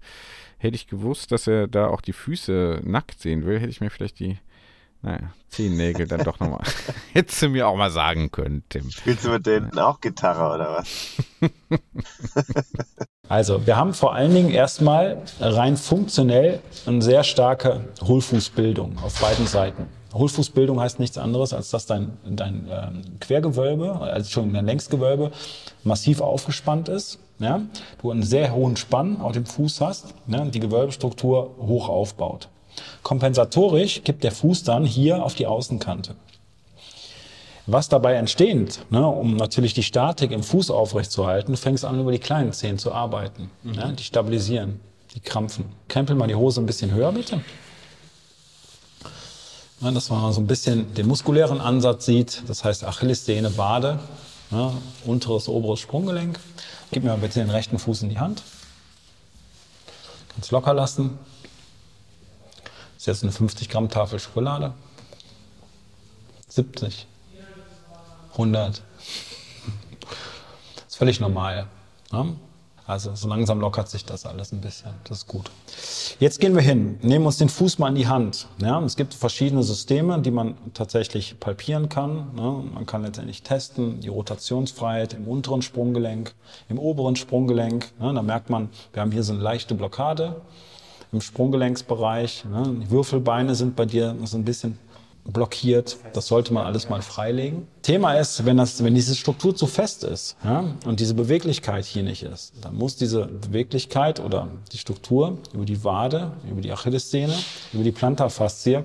Speaker 1: hätte ich gewusst, dass er da auch die Füße nackt sehen will, hätte ich mir vielleicht die, naja, Zehennägel dann doch nochmal, hättest du mir auch mal sagen können, Tim.
Speaker 2: Spielst du mit denen auch Gitarre oder was?
Speaker 4: Also, wir haben vor allen Dingen erstmal rein funktionell eine sehr starke Hohlfußbildung auf beiden Seiten. Hohlfußbildung heißt nichts anderes, als dass dein, dein ähm, Quergewölbe, also schon dein Längsgewölbe, massiv aufgespannt ist. Ja? Du einen sehr hohen Spann auf dem Fuß hast, ne? und die Gewölbestruktur hoch aufbaut. Kompensatorisch kippt der Fuß dann hier auf die Außenkante. Was dabei entsteht, ne, um natürlich die Statik im Fuß aufrechtzuerhalten, fängst an, über die kleinen Zehen zu arbeiten. Ne, die stabilisieren, die krampfen. Krempel mal die Hose ein bisschen höher, bitte. Ne, dass man so ein bisschen den muskulären Ansatz sieht. Das heißt Achillessehne, Wade, ne, unteres, oberes Sprunggelenk. Gib mir mal bitte den rechten Fuß in die Hand. Ganz locker lassen. Das ist jetzt eine 50 Gramm Tafel Schokolade. 70. 100. Das ist völlig normal. Ne? Also so langsam lockert sich das alles ein bisschen. Das ist gut. Jetzt gehen wir hin, nehmen uns den Fuß mal in die Hand. Ja? Es gibt verschiedene Systeme, die man tatsächlich palpieren kann. Ne? Man kann letztendlich testen, die Rotationsfreiheit im unteren Sprunggelenk, im oberen Sprunggelenk. Ne? Da merkt man, wir haben hier so eine leichte Blockade im Sprunggelenksbereich. Ne? Die Würfelbeine sind bei dir so ein bisschen blockiert. Das sollte man alles mal freilegen. Thema ist, wenn, das, wenn diese Struktur zu fest ist ja, und diese Beweglichkeit hier nicht ist, dann muss diese Beweglichkeit oder die Struktur über die Wade, über die Achillessehne, über die Plantarfaszie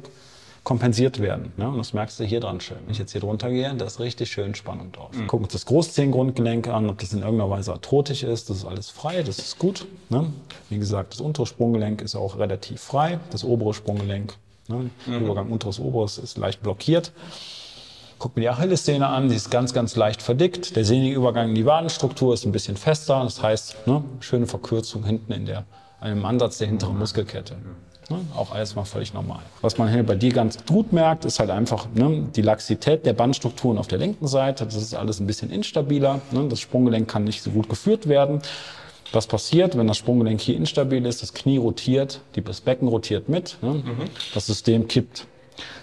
Speaker 4: kompensiert werden. Ne? Und das merkst du hier dran schön. Wenn ich jetzt hier drunter gehe, da ist richtig schön Spannung drauf. Gucken uns das Großzehengrundgelenk an, ob das in irgendeiner Weise arthrotisch ist. Das ist alles frei, das ist gut. Ne? Wie gesagt, das untere Sprunggelenk ist auch relativ frei. Das obere Sprunggelenk, ne? Übergang unteres, oberes ist leicht blockiert. Guck mir die Achillessehne an, die ist ganz, ganz leicht verdickt. Der sehnige Übergang in die Wadenstruktur ist ein bisschen fester. Das heißt, ne, schöne Verkürzung hinten in der, einem Ansatz der hinteren Muskelkette. Ne, auch alles mal völlig normal. Was man hier bei dir ganz gut merkt, ist halt einfach ne, die Laxität der Bandstrukturen auf der linken Seite. Das ist alles ein bisschen instabiler. Ne, das Sprunggelenk kann nicht so gut geführt werden. Was passiert, wenn das Sprunggelenk hier instabil ist? Das Knie rotiert, das Becken rotiert mit, ne? das System kippt.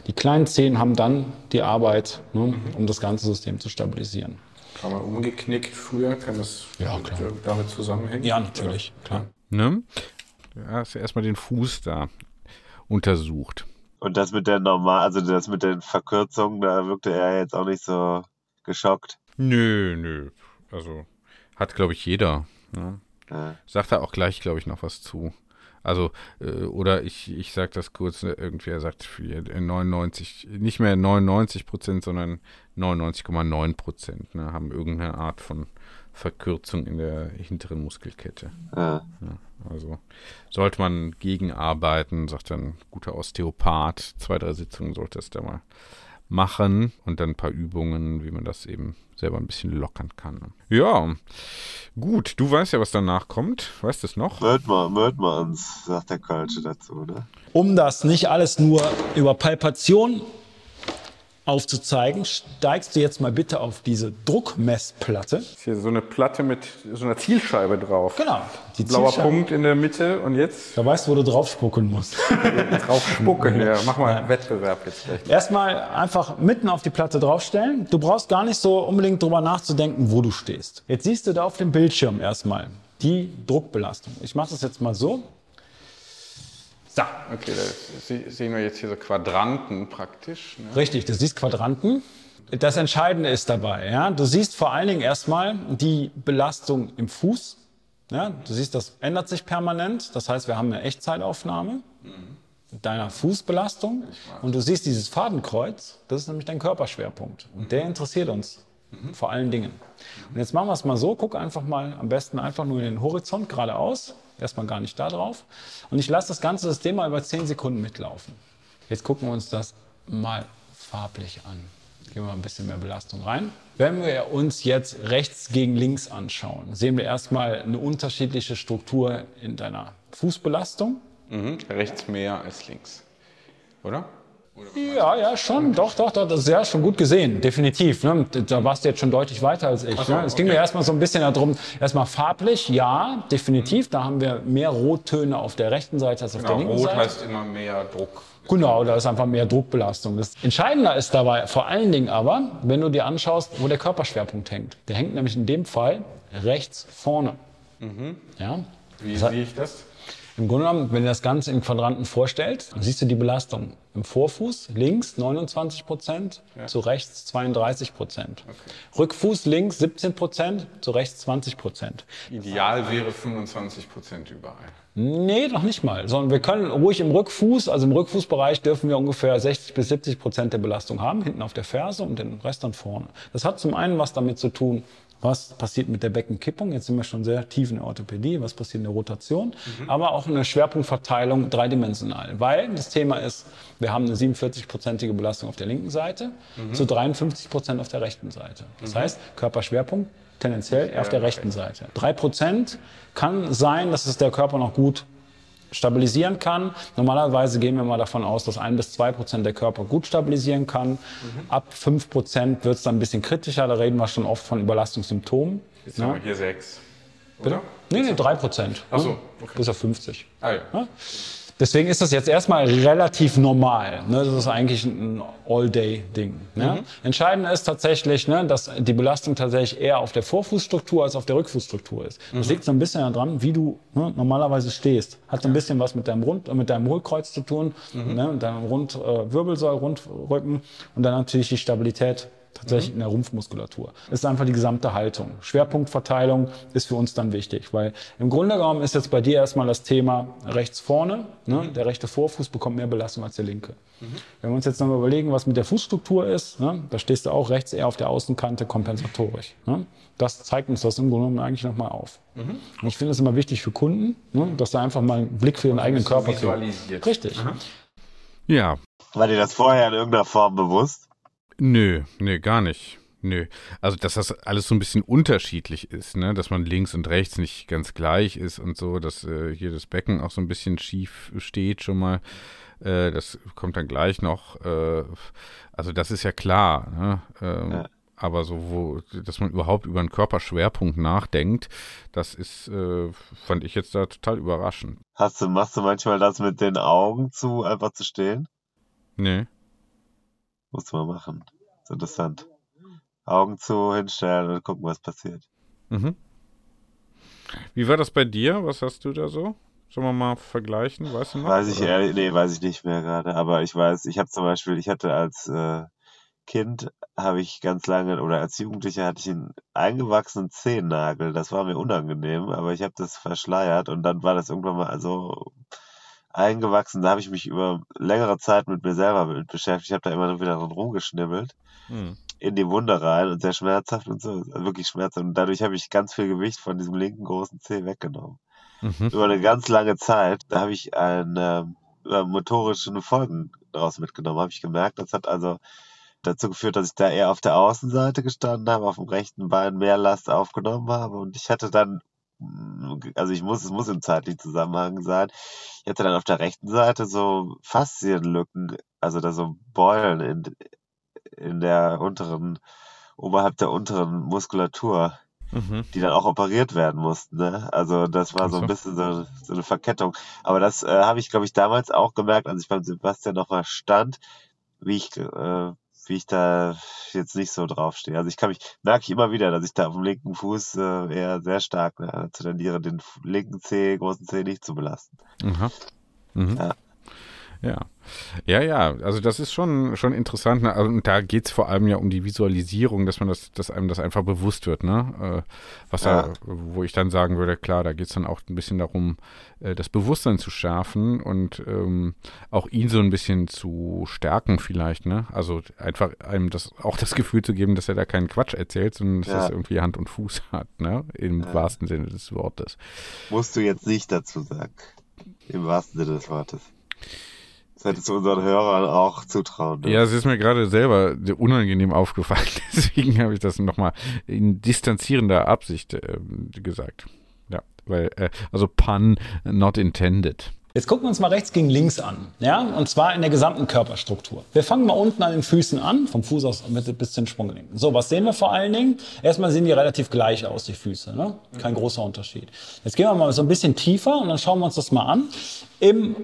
Speaker 4: Die kleinen Zehen haben dann die Arbeit, ne, um das ganze System zu stabilisieren.
Speaker 3: War mal umgeknickt früher, kann das
Speaker 4: Ja,
Speaker 3: damit zusammenhängen?
Speaker 4: Ja, natürlich, klar.
Speaker 1: Ne? Du hast ja erstmal den Fuß da untersucht.
Speaker 2: Und das mit der normal, also das mit den Verkürzungen, da wirkte er jetzt auch nicht so geschockt.
Speaker 1: Nö, nö. Also hat, glaube ich, jeder. Ne?
Speaker 2: Ja.
Speaker 1: Sagt er auch gleich, glaube ich, noch was zu. Also, äh, oder ich, ich sage das kurz, äh, irgendwer sagt für 99, nicht mehr 99 Prozent, sondern 99,9 Prozent ne, haben irgendeine Art von Verkürzung in der hinteren Muskelkette.
Speaker 2: Ja.
Speaker 1: Also sollte man gegenarbeiten, sagt dann guter Osteopath, zwei, drei Sitzungen sollte es da mal machen und dann ein paar Übungen, wie man das eben selber ein bisschen lockern kann. Ja, gut, du weißt ja, was danach kommt. Weißt du es noch?
Speaker 2: Möt mal, uns, sagt der Kölsche dazu, ne?
Speaker 4: Um das nicht alles nur über Palpation aufzuzeigen, steigst du jetzt mal bitte auf diese Druckmessplatte.
Speaker 3: Ist hier so eine Platte mit so einer Zielscheibe drauf.
Speaker 4: Genau. Die
Speaker 3: Blauer. Punkt in der Mitte und jetzt
Speaker 4: Da weißt du, wo du drauf spucken musst.
Speaker 3: drauf spucken. Ja, mach mal einen Wettbewerb jetzt gleich.
Speaker 4: Erstmal einfach mitten auf die Platte draufstellen. Du brauchst gar nicht so unbedingt drüber nachzudenken, wo du stehst. Jetzt siehst du da auf dem Bildschirm erstmal die Druckbelastung. Ich mache das jetzt mal so. So,
Speaker 3: Okay, da se- sehen wir jetzt hier so Quadranten praktisch. Ne?
Speaker 4: richtig, du siehst Quadranten. Das Entscheidende ist dabei, ja, du siehst vor allen Dingen erstmal die Belastung im Fuß. Ja, du siehst, das ändert sich permanent. Das heißt, wir haben eine Echtzeitaufnahme deiner Fußbelastung und du siehst dieses Fadenkreuz, das ist nämlich dein Körperschwerpunkt und der interessiert uns vor allen Dingen. Und jetzt machen wir es mal so, guck einfach mal am besten einfach nur in den Horizont geradeaus. Erstmal gar nicht da drauf. Und ich lasse das ganze System mal über 10 Sekunden mitlaufen. Jetzt gucken wir uns das mal farblich an. Gehen wir ein bisschen mehr Belastung rein. Wenn wir uns jetzt rechts gegen links anschauen, sehen wir erstmal eine unterschiedliche Struktur in deiner Fußbelastung.
Speaker 3: Mhm. Rechts mehr als links. Oder?
Speaker 4: Ja, ja, schon, doch, doch, doch, das ist ja schon gut gesehen, definitiv. Ne? Da warst du jetzt schon deutlich weiter als ich.
Speaker 3: so,
Speaker 4: ne? Es ging
Speaker 3: okay.
Speaker 4: mir erstmal so ein bisschen darum, erstmal farblich, ja, definitiv. Da haben wir mehr Rottöne auf der rechten Seite als auf
Speaker 3: Genau,
Speaker 4: der linken
Speaker 3: rot
Speaker 4: Seite.
Speaker 3: heißt immer mehr Druck.
Speaker 4: Genau, da ist einfach mehr Druckbelastung. Das Entscheidender ist dabei vor allen Dingen aber, wenn du dir anschaust, wo der Körperschwerpunkt hängt. Der hängt nämlich in dem Fall rechts vorne. Ja?
Speaker 3: Wie
Speaker 4: Das
Speaker 3: sehe ich das?
Speaker 4: Im Grunde genommen, wenn du das Ganze in Quadranten vorstellst, dann siehst du die Belastung. Im Vorfuß links 29 Prozent, zu rechts 32 Prozent. Rückfuß links 17 Prozent, zu rechts 20 Prozent.
Speaker 3: Ideal wäre 25 Prozent überall.
Speaker 4: Nee, noch nicht mal. Sondern wir können ruhig im Rückfuß, also im Rückfußbereich dürfen wir ungefähr 60 bis 70 Prozent der Belastung haben, hinten auf der Ferse und den Rest dann vorne. Das hat zum einen was damit zu tun, was passiert mit der Beckenkippung. Jetzt sind wir schon sehr tief in der Orthopädie, was passiert in der Rotation, aber auch eine Schwerpunktverteilung dreidimensional. Weil das Thema ist, wir haben eine 47-prozentige Belastung auf der linken Seite zu 53 Prozent auf der rechten Seite. Das heißt, Körperschwerpunkt tendenziell eher auf der rechten Seite. Drei Prozent kann sein, dass es der Körper noch gut stabilisieren kann. Normalerweise gehen wir mal davon aus, dass ein bis zwei Prozent der Körper gut stabilisieren kann. Ab fünf Prozent wird es dann ein bisschen kritischer. Da reden wir schon oft von Überlastungssymptomen.
Speaker 3: Jetzt haben wir hier 6. Oder?
Speaker 4: Nee, nee, drei Prozent.
Speaker 3: Ach so,
Speaker 4: ne?
Speaker 3: okay.
Speaker 4: Bis auf 50.
Speaker 3: Ah, ja.
Speaker 4: Ja? Deswegen ist das jetzt erstmal relativ normal. Ne? Das ist eigentlich ein All-Day-Ding. Ne? Entscheidend ist tatsächlich, ne, dass die Belastung tatsächlich eher auf der Vorfußstruktur als auf der Rückfußstruktur ist. Das liegt so ein bisschen daran, wie du ne, normalerweise stehst. Hat so ein bisschen was mit deinem Rund, mit deinem Hohlkreuz zu tun, ne, mit deinem Rund, äh, Wirbelsäule, Rundrücken und dann natürlich die Stabilität tatsächlich in der Rumpfmuskulatur. Das ist einfach die gesamte Haltung. Schwerpunktverteilung ist für uns dann wichtig, weil im Grunde genommen ist jetzt bei dir erstmal das Thema rechts vorne. Ne? Der rechte Vorfuß bekommt mehr Belastung als der linke. Wenn wir uns jetzt noch überlegen, was mit der Fußstruktur ist, ne? da stehst du auch rechts eher auf der Außenkante kompensatorisch. Ne? Das zeigt uns das im Grunde genommen eigentlich nochmal auf. Und ich finde es immer wichtig für Kunden, ne? dass da einfach mal einen Blick für den eigenen Körper kriegen.
Speaker 3: visualisiert.
Speaker 4: Richtig.
Speaker 1: Ja,
Speaker 2: War dir das vorher in irgendeiner Form bewusst?
Speaker 1: Nö, nee, gar nicht. Nö. Also, dass das alles so ein bisschen unterschiedlich ist, ne? Dass man links und rechts nicht ganz gleich ist und so, dass äh, hier das Becken auch so ein bisschen schief steht schon mal. Äh, das kommt dann gleich noch. Äh, also, das ist ja klar, ne? Ähm,
Speaker 2: Ja.
Speaker 1: Aber so, wo, dass man überhaupt über einen Körperschwerpunkt nachdenkt, das ist, äh, fand ich jetzt da total überraschend.
Speaker 2: Hast du, machst du manchmal das mit den Augen zu, einfach zu stehen?
Speaker 1: Nee.
Speaker 2: Musst du mal machen. ist interessant. Augen zu, hinstellen und gucken, was passiert.
Speaker 1: Mhm. Wie war das bei dir? Was hast du da so? Sollen wir mal vergleichen? Weißt du noch?
Speaker 2: Weiß ich
Speaker 1: Oder?
Speaker 2: ehrlich, nee, weiß ich nicht mehr gerade. Aber ich weiß, ich habe zum Beispiel, ich hatte als äh, Kind, habe ich ganz lange, oder als Jugendlicher hatte ich einen eingewachsenen Zehennagel. Das war mir unangenehm, aber ich habe das verschleiert und dann war das irgendwann mal so eingewachsen. Da habe ich mich über längere Zeit mit mir selber mit beschäftigt. Ich habe da immer wieder dran rumgeschnibbelt.
Speaker 1: Hm.
Speaker 2: in die Wunde rein und sehr schmerzhaft und so, wirklich schmerzhaft. Und dadurch habe ich ganz viel Gewicht von diesem linken großen Zeh weggenommen.
Speaker 1: Mhm.
Speaker 2: Über eine ganz lange Zeit, da habe ich eine äh, motorischen Folgen daraus mitgenommen, habe ich gemerkt. Das hat also dazu geführt, dass ich da eher auf der Außenseite gestanden habe, auf dem rechten Bein mehr Last aufgenommen habe und ich hatte dann also ich muss, es muss im zeitlichen Zusammenhang sein. Ich hatte dann auf der rechten Seite so Faszienlücken, also da so Beulen in, in der unteren, oberhalb der unteren Muskulatur,
Speaker 1: Mhm.
Speaker 2: die dann auch operiert werden mussten. Ne? Also das war so ein bisschen so, so eine Verkettung. Aber das äh, habe ich, glaube ich, damals auch gemerkt, als ich beim Sebastian noch mal stand, wie ich, äh, wie ich da jetzt nicht so draufstehe. Also ich kann mich, merke ich immer wieder, dass ich da auf dem linken Fuß äh, eher sehr stark ne, dazu tendiere, den linken Zeh, großen Zeh nicht zu belasten.
Speaker 1: Aha. Mhm.
Speaker 2: Ja.
Speaker 1: Ja. Ja, ja, also das ist schon, schon interessant. Ne? Also, und da geht es vor allem ja um die Visualisierung, dass man das, dass einem das einfach bewusst wird, ne? Äh, was ja. da, wo ich dann sagen würde, klar, da geht es dann auch ein bisschen darum, äh, das Bewusstsein zu schärfen und ähm, auch ihn so ein bisschen zu stärken, vielleicht, ne? Also einfach einem das auch das Gefühl zu geben, dass er da keinen Quatsch erzählt, sondern dass ja. das irgendwie Hand und Fuß hat, ne? Im ja. wahrsten Sinne des Wortes.
Speaker 2: Musst du jetzt nicht dazu sagen. Im wahrsten Sinne des Wortes. Das hättest du unseren Hörern auch zutrauen.
Speaker 1: Ne? Ja, es ist mir gerade selber unangenehm aufgefallen. Deswegen habe ich das nochmal in distanzierender Absicht äh, gesagt. Ja, weil, äh, also pun not intended.
Speaker 4: Jetzt gucken wir uns mal rechts gegen links an, ja, und zwar in der gesamten Körperstruktur. Wir fangen mal unten an den Füßen an, vom Fuß aus bis zum Sprunggelenk. So, was sehen wir vor allen Dingen? Erstmal sehen die relativ gleich aus, die Füße, ne? Kein großer Unterschied. Jetzt gehen wir mal so ein bisschen tiefer und dann schauen wir uns das mal an. Im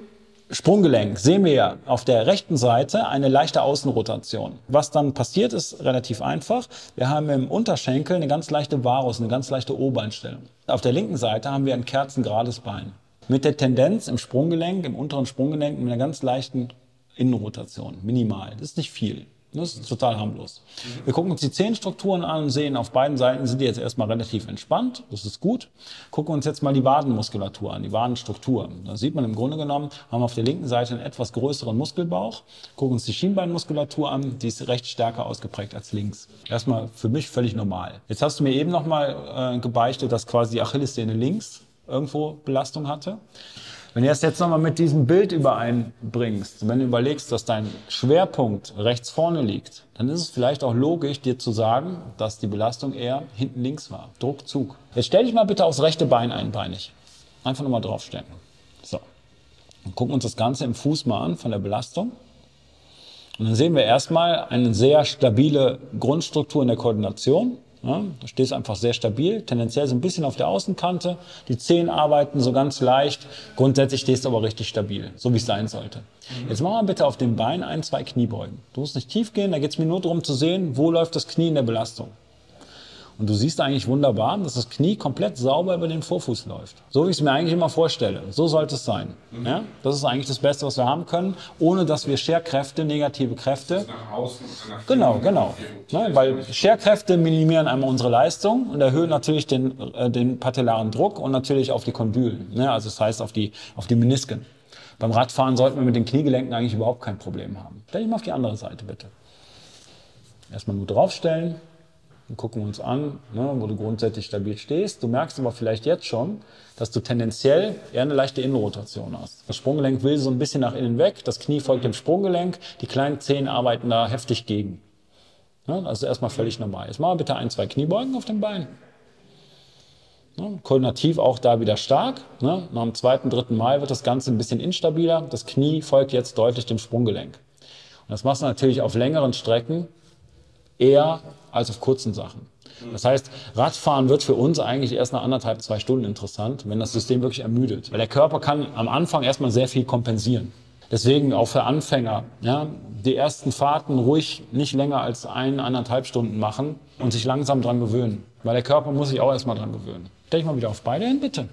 Speaker 4: Sprunggelenk sehen wir ja auf der rechten Seite eine leichte Außenrotation. Was dann passiert, ist relativ einfach. Wir haben im Unterschenkel eine ganz leichte Varus, eine ganz leichte Oberbeinstellung. Auf der linken Seite haben wir ein kerzengerades Bein. Mit der Tendenz im Sprunggelenk, im unteren Sprunggelenk mit einer ganz leichten Innenrotation. Minimal. Das ist nicht viel. Das ist total harmlos. Wir gucken uns die Zehenstrukturen an und sehen, auf beiden Seiten sind die jetzt erstmal relativ entspannt. Das ist gut. Gucken uns jetzt mal die Wadenmuskulatur an, die Wadenstruktur. Da sieht man im Grunde genommen, haben wir auf der linken Seite einen etwas größeren Muskelbauch. Gucken uns die Schienbeinmuskulatur an, die ist recht stärker ausgeprägt als links. Erstmal für mich völlig normal. Jetzt hast du mir eben nochmal äh, gebeichtet, dass quasi die Achillessehne links irgendwo Belastung hatte. Wenn du das jetzt nochmal mit diesem Bild übereinbringst, wenn du überlegst, dass dein Schwerpunkt rechts vorne liegt, dann ist es vielleicht auch logisch, dir zu sagen, dass die Belastung eher hinten links war. Druck, Zug. Jetzt stell dich mal bitte aufs rechte Bein einbeinig. Einfach nochmal draufstellen. So. Und gucken uns das Ganze im Fuß mal an von der Belastung. Und dann sehen wir erstmal eine sehr stabile Grundstruktur in der Koordination. Ja, du stehst einfach sehr stabil, tendenziell so ein bisschen auf der Außenkante. Die Zehen arbeiten so ganz leicht. Grundsätzlich stehst du aber richtig stabil, so wie es sein sollte. Jetzt machen wir bitte auf dem Bein ein, zwei Kniebeugen. Du musst nicht tief gehen, da geht es mir nur darum zu sehen, wo läuft das Knie in der Belastung. Und du siehst eigentlich wunderbar, dass das Knie komplett sauber über den Vorfuß läuft. So wie ich es mir eigentlich immer vorstelle. So sollte es sein. Mhm. Ja? Das ist eigentlich das Beste, was wir haben können, ohne dass wir Scherkräfte, negative Kräfte. Nach außen nach genau, genau. Ne? Weil Scherkräfte minimieren einmal unsere Leistung und erhöhen natürlich den, äh, den patellaren Druck und natürlich auf die Kondylen. Ne? Also das heißt auf die, auf die Menisken. Beim Radfahren sollten wir mit den Kniegelenken eigentlich überhaupt kein Problem haben. Stell dich mal auf die andere Seite bitte. Erstmal nur draufstellen, dann gucken uns an, ne, wo du grundsätzlich stabil stehst. Du merkst aber vielleicht jetzt schon, dass du tendenziell eher eine leichte Innenrotation hast. Das Sprunggelenk will so ein bisschen nach innen weg, das Knie folgt dem Sprunggelenk, die kleinen Zehen arbeiten da heftig gegen. Ne, also erstmal völlig normal. Jetzt machen wir bitte ein, zwei Kniebeugen auf dem Bein. Ne, koordinativ auch da wieder stark. Ne? Nach dem zweiten, dritten Mal wird das Ganze ein bisschen instabiler. Das Knie folgt jetzt deutlich dem Sprunggelenk. Und das machst du natürlich auf längeren Strecken eher als auf kurzen Sachen. Das heißt, Radfahren wird für uns eigentlich erst nach anderthalb, zwei Stunden interessant, wenn das System wirklich ermüdet. Weil der Körper kann am Anfang erstmal sehr viel kompensieren. Deswegen auch für Anfänger, ja, die ersten Fahrten ruhig nicht länger als ein, eineinhalb Stunden machen und sich langsam dran gewöhnen. Weil der Körper muss sich auch erstmal dran gewöhnen. Stell dich mal wieder auf beide hin, bitte.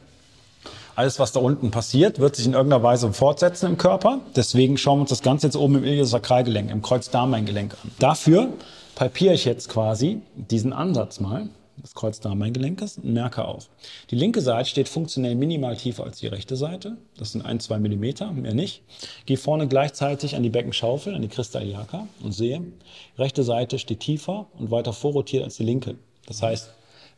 Speaker 4: Alles, was da unten passiert, wird sich in irgendeiner Weise fortsetzen im Körper. Deswegen schauen wir uns das Ganze jetzt oben im Iliosakralgelenk, im Kreuzdarmbeingelenk an. Dafür palpiere ich jetzt quasi diesen Ansatz mal des Kreuzdarmbeingelenks und merke auf. Die linke Seite steht funktionell minimal tiefer als die rechte Seite. Das sind ein, zwei Millimeter, mehr nicht. Gehe vorne gleichzeitig an die Beckenschaufel, an die Crista iliaca und sehe, rechte Seite steht tiefer und weiter vorrotiert als die linke. Das heißt,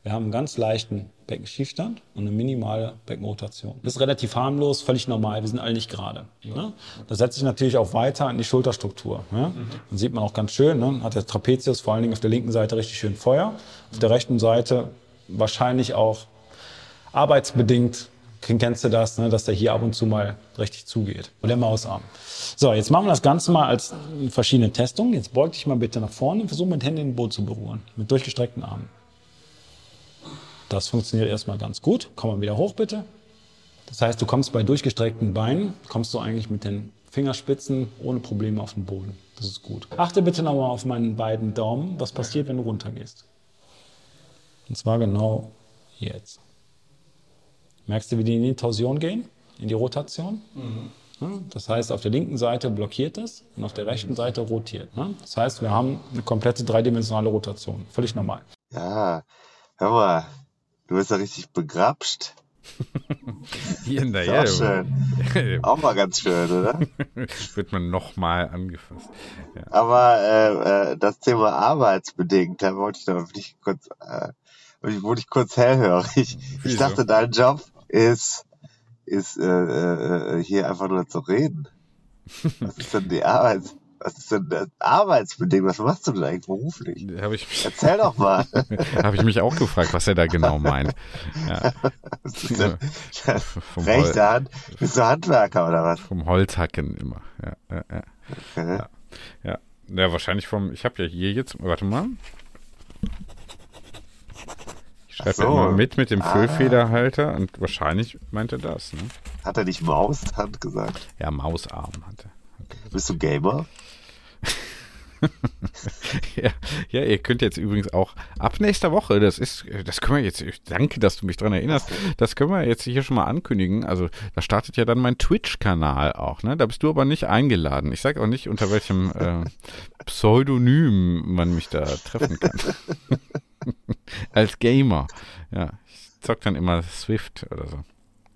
Speaker 4: wir haben einen ganz leichten Beckenschiefstand und eine minimale Beckenrotation. Das ist relativ harmlos, völlig normal. Wir sind alle nicht gerade. Ne? Das setzt sich natürlich auch weiter in die Schulterstruktur. Ne? Dann sieht man auch ganz schön, ne? hat der Trapezius vor allen Dingen auf der linken Seite richtig schön Feuer. Auf der rechten Seite wahrscheinlich auch arbeitsbedingt kennst du das, ne, dass der hier ab und zu mal richtig zugeht. Und der Mausarm. So, jetzt machen wir das Ganze mal als verschiedene Testungen. Jetzt beug dich mal bitte nach vorne und versuch mit Händen den Boden zu berühren. Mit durchgestreckten Armen. Das funktioniert erstmal ganz gut. Komm mal wieder hoch, bitte. Das heißt, du kommst bei durchgestreckten Beinen, kommst du eigentlich mit den Fingerspitzen ohne Probleme auf den Boden. Das ist gut. Achte bitte nochmal auf meinen beiden Daumen, was passiert, wenn du runtergehst. Und zwar genau jetzt. Merkst du, wie die in die Torsion gehen? In die Rotation? Mhm. Das heißt, auf der linken Seite blockiert es und auf der rechten Seite rotiert. Das heißt, wir haben eine komplette dreidimensionale Rotation. Völlig normal.
Speaker 2: Ja, hör mal, du bist ja richtig begrapscht.
Speaker 1: Hier in der
Speaker 2: Ist auch schön. Auch mal ganz schön, oder?
Speaker 1: Wird man nochmal angefasst. Ja.
Speaker 2: Aber äh, äh, das Thema arbeitsbedingt, da wollte ich noch nicht kurz, äh, wurde ich kurz hellhörig. Ich
Speaker 1: Wieso?
Speaker 2: dachte, dein Job ist, ist äh, äh, hier einfach nur zu reden. Was ist denn die Arbeit? Was ist denn das Arbeitsbedingt? Was machst du denn eigentlich beruflich?
Speaker 1: Habe ich, mich-
Speaker 2: Erzähl doch mal.
Speaker 1: hab ich mich auch gefragt, was er da genau meint. Ja,
Speaker 2: denn
Speaker 1: vom,
Speaker 2: rechte Hand? Bist du Handwerker oder was?
Speaker 1: vom Holzhacken immer. Ja, ja, ja.
Speaker 2: Okay.
Speaker 1: Ja, ja wahrscheinlich vom. Ich habe ja hier jetzt. Warte mal. Ich schreibe
Speaker 2: so.
Speaker 1: ja mal mit mit dem
Speaker 2: Ah.
Speaker 1: Füllfederhalter und wahrscheinlich meint er das. Ne?
Speaker 2: Hat er nicht Maushand gesagt?
Speaker 1: Ja, Mausarm hatte.
Speaker 2: Bist du Gamer?
Speaker 1: Ja, ja, ihr könnt jetzt übrigens auch ab nächster Woche, das ist, das können wir jetzt, danke, dass du mich dran erinnerst, das können wir jetzt hier schon mal ankündigen. Also da startet ja dann mein Twitch-Kanal auch, ne? Da bist du aber nicht eingeladen. Ich sage auch nicht, unter welchem äh, Pseudonym man mich da treffen kann. Als Gamer. Ja, ich zock dann immer Swift oder so.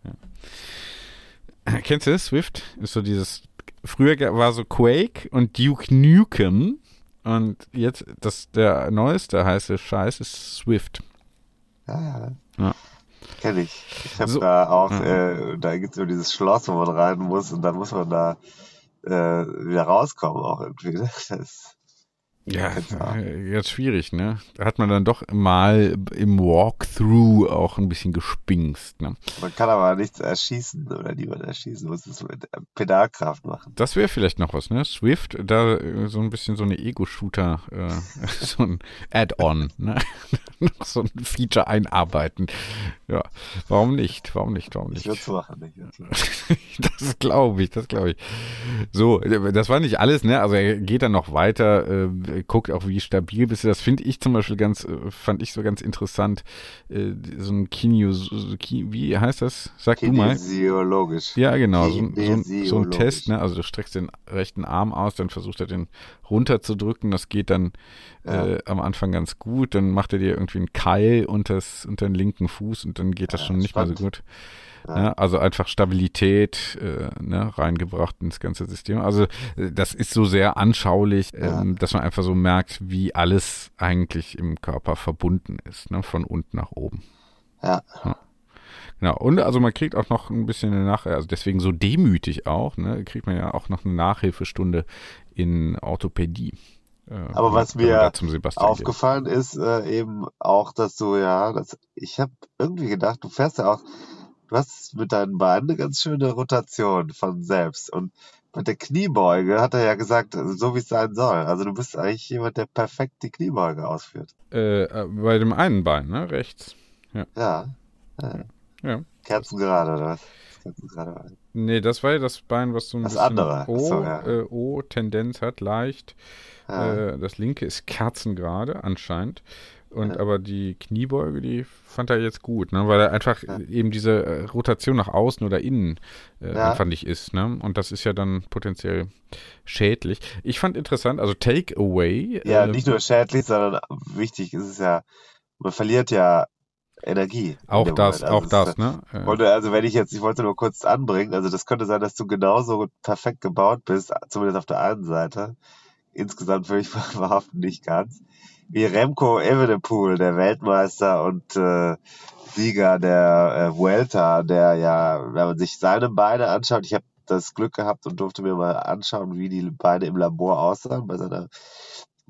Speaker 1: Ja. Kennst du das? Swift? Ist so dieses, früher war so Quake und Duke Nukem und jetzt das der neueste heiße Scheiß ist Swift.
Speaker 2: Ja,
Speaker 1: Ja.
Speaker 2: Kenn ich. Ich habe
Speaker 1: So.
Speaker 2: da auch,
Speaker 1: Ja.
Speaker 2: äh, da gibt's so dieses Schloss, wo man rein muss und dann muss man da äh, wieder rauskommen auch irgendwie. ne? Das ist,
Speaker 1: Ja, jetzt schwierig, ne? Da hat man dann doch mal im Walkthrough auch ein bisschen gespingst, ne?
Speaker 2: man kann aber nichts erschießen oder niemand erschießen, muss es mit Pedalkraft machen.
Speaker 1: Das wäre vielleicht noch was, ne? Swift, da äh, so ein bisschen so eine Ego-Shooter, äh, so ein Add-on, ne? noch so ein Feature einarbeiten. Ja, warum nicht? Warum nicht? Warum
Speaker 2: Ich
Speaker 1: nicht?
Speaker 2: würde es machen. Ich würd's machen.
Speaker 1: Das glaube ich, das glaube ich. So, das war nicht alles, ne? Also er geht dann noch weiter, äh, guckt auch, wie stabil bist du. Das finde ich zum Beispiel ganz, äh, fand ich so ganz interessant. Äh, so ein Kinio, wie heißt das? Sag du mal.
Speaker 2: Kinesiologisch.
Speaker 1: Ja, genau, so, ein- so, so ein. Test, ne? Also du streckst den rechten Arm aus, dann versucht er den runterzudrücken. Das geht dann äh, am Anfang ganz gut. Dann macht er dir irgendwie einen Keil unters, unter den linken Fuß und dann geht das
Speaker 2: Ja,
Speaker 1: schon nicht mehr so
Speaker 2: spannend.
Speaker 1: gut. Ne? Also einfach Stabilität äh, ne, reingebracht ins ganze System. Also äh, das ist so sehr anschaulich, ähm, dass man einfach so merkt, wie alles eigentlich im Körper verbunden ist, ne? von unten nach oben.
Speaker 2: Ja.
Speaker 1: Genau, und also man kriegt auch noch ein bisschen eine Nach also deswegen so demütig auch, ne, kriegt man ja auch noch eine Nachhilfestunde in Orthopädie. Äh,
Speaker 2: Aber was mir
Speaker 1: Sebastian geht.
Speaker 2: Aufgefallen ist äh, eben auch, dass du ja, das, ich habe irgendwie gedacht, du fährst ja auch, du hast mit deinen Beinen eine ganz schöne Rotation von selbst. Und mit der Kniebeuge hat er ja gesagt, so wie es sein soll. Also du bist eigentlich jemand, der perfekt die Kniebeuge ausführt.
Speaker 1: Äh, äh, bei dem einen Bein, ne, rechts.
Speaker 2: Ja.
Speaker 1: Ja.
Speaker 2: Kerzengerade oder was? Kerzengerade. Bein.
Speaker 1: Nee, das war ja das Bein, was so ein
Speaker 2: Das
Speaker 1: bisschen
Speaker 2: andere.
Speaker 1: O,
Speaker 2: so, ja.
Speaker 1: äh, O-Tendenz hat, leicht.
Speaker 2: Ja.
Speaker 1: Äh, das linke ist kerzengerade anscheinend. Und
Speaker 2: Ja.
Speaker 1: aber die Kniebeuge, die fand er jetzt gut, ne? weil er einfach eben diese äh, Rotation nach außen oder innen äh, einfach nicht ist. Ne? Und das ist ja dann potenziell schädlich. Ich fand interessant, also Takeaway.
Speaker 2: Ja,
Speaker 1: äh,
Speaker 2: nicht nur schädlich, sondern wichtig ist es ja, man verliert ja Energie.
Speaker 1: auch das.
Speaker 2: Also
Speaker 1: auch das,
Speaker 2: ist-
Speaker 1: ne?
Speaker 2: Und also wenn ich jetzt, ich wollte nur kurz anbringen, also das könnte sein, dass du genauso perfekt gebaut bist, zumindest auf der einen Seite. Insgesamt würde ich behaupten, nicht ganz. Wie Remco Evenepoel, der Weltmeister und äh, Sieger der äh, Vuelta, der ja, wenn man sich seine Beine anschaut, ich habe das Glück gehabt und durfte mir mal anschauen, wie die Beine im Labor aussahen bei seiner